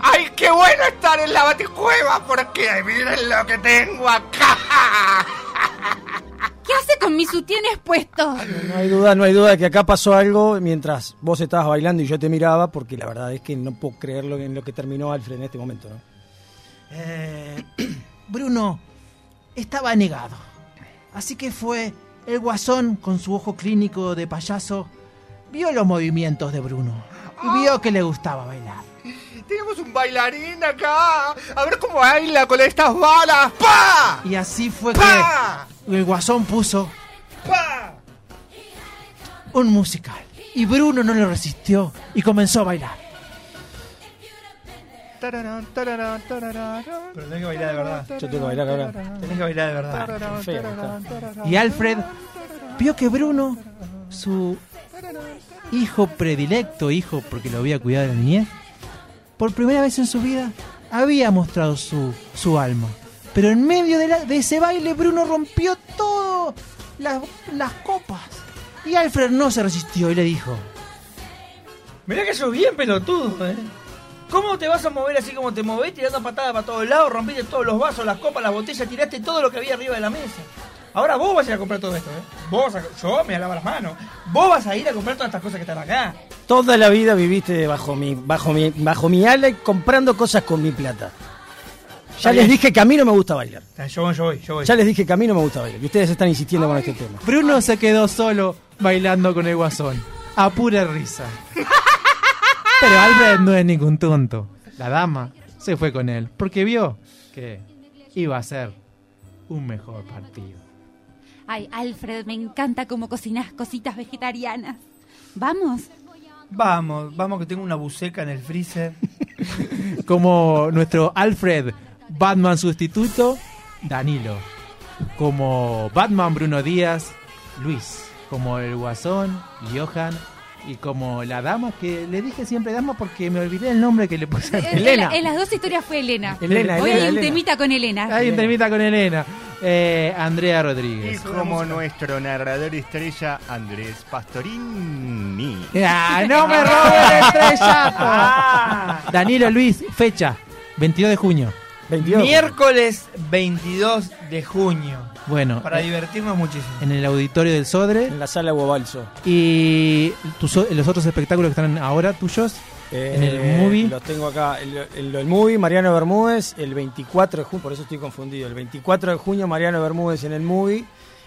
Ay, qué bueno estar en la baticueva porque miren lo que tengo acá. ¿Qué hace con mis sutienes puestos? No hay duda, no hay duda de que acá pasó algo mientras vos estabas bailando y yo te miraba, porque la verdad es que no puedo creer lo, en lo que terminó Alfred en este momento, ¿no? Eh, Bruno estaba negado. Así que fue el guasón con su ojo clínico de payaso, vio los movimientos de Bruno y vio que le gustaba bailar. Tenemos un bailarín acá. A ver cómo baila con estas balas. ¡Pa! Y así fue que el guasón puso un musical. Y Bruno no lo resistió y comenzó a bailar. Tararán, tararán, tararán. Pero tenés que bailar de verdad. Yo tengo que bailar ahora. Tenés que bailar de verdad. Feo. Y Alfred vio que Bruno, su hijo predilecto, hijo porque lo había cuidado de la niñez, por primera vez en su vida había mostrado su, su alma. Pero en medio de, la- de ese baile, Bruno rompió todo las, las copas. Y Alfred no se resistió y le dijo: Mirá que sos bien pelotudo, eh. ¿Cómo te vas a mover así como te movés, tirando patadas para todos lados, rompiste todos los vasos, las copas, las botellas, tiraste todo lo que había arriba de la mesa? Ahora vos vas a ir a comprar todo esto, ¿eh? Vos, vas a- yo me lavo las manos. Vos vas a ir a comprar todas estas cosas que están acá. Toda la vida viviste bajo mi, bajo mi, bajo mi ala y comprando cosas con mi plata. Ya Está les bien. dije que a mí no me gusta bailar. Yo voy, yo voy, yo voy. Ya les dije que a mí no me gusta bailar. Y ustedes están insistiendo con este tema. Bruno se quedó solo bailando con el guasón, a pura risa. Pero Alfred no es ningún tonto. La dama se fue con él porque vio que iba a ser un mejor partido. Ay, Alfred, me encanta cómo cocinas cositas vegetarianas. ¿Vamos? Vamos, vamos que tengo una buceca en el freezer. Como nuestro Alfred Batman sustituto, Danilo. Como Batman Bruno Díaz, Luis. Como el guasón, Johan. Y como la dama, que le dije siempre dama porque me olvidé el nombre que le puse a En, Elena. la- en las dos historias fue Elena. Elena, Hoy Elena, hay un Elena. temita con Elena. Hay entrevista con Elena. Eh, Andrea Y Rodríguez. como nuestro narrador estrella, Andrés Pastorini. ¡Ah, no me robes el estrellato! Danilo Luis, fecha, 22 de junio. 22. Miércoles 22 de junio. Bueno, Para eh, divertirnos muchísimo. en el auditorio del Sodre. En la sala Guabalso. Y tus los otros espectáculos que están ahora tuyos. En el movie. Los tengo acá. El, el- el movie, Mariano Bermúdez, el 24 de junio, por eso estoy confundido. El 24 de junio, Mariano Bermúdez en el movie.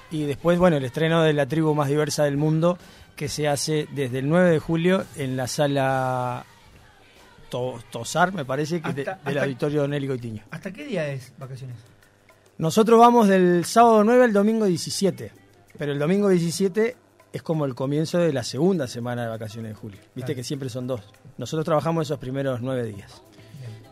Y después, bueno, el estreno de la tribu más diversa del mundo, que se hace desde el 9 de julio en la sala To- Tosar, me parece, que de- del hasta- auditorio Nelly Coitiño. ¿Hasta qué día es vacaciones? Nosotros vamos del sábado 9 al domingo 17. Pero el domingo 17 es como el comienzo de la segunda semana de vacaciones de julio. Viste Claro. que siempre son dos. Nosotros trabajamos esos primeros nueve días.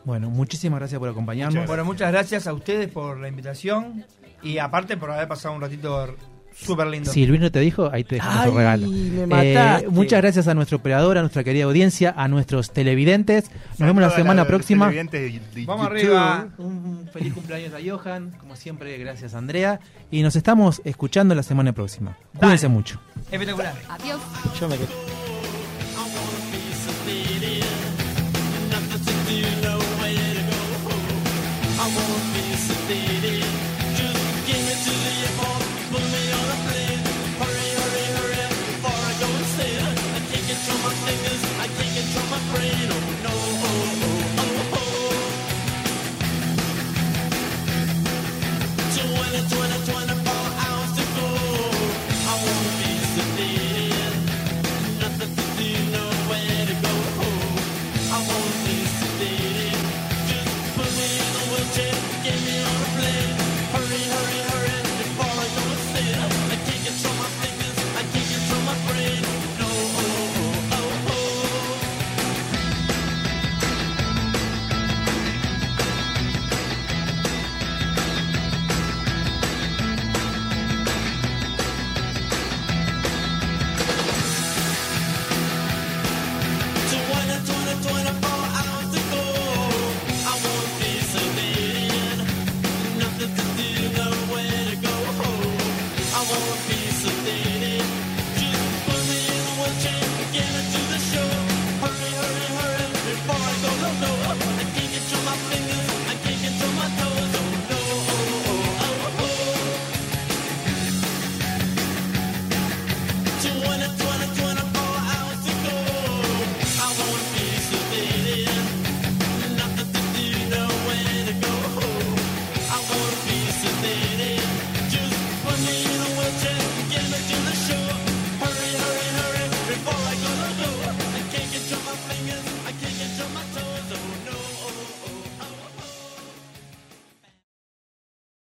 Bueno, muchísimas gracias por acompañarnos. Bueno, muchas gracias a ustedes por la invitación y aparte por haber pasado un ratito súper lindo. Si Luis no te dijo, ahí te dejamos Ay, un regalo. me Eh, muchas gracias a nuestro operador, a nuestra querida audiencia, a nuestros televidentes. Nos vemos la semana próxima. televidentes de- de Vamos YouTube. arriba. Un feliz cumpleaños a Johan. Como siempre, gracias Andrea. Y nos estamos escuchando la semana próxima. Cuídense mucho. Espectacular. Adiós. Yo me quedo.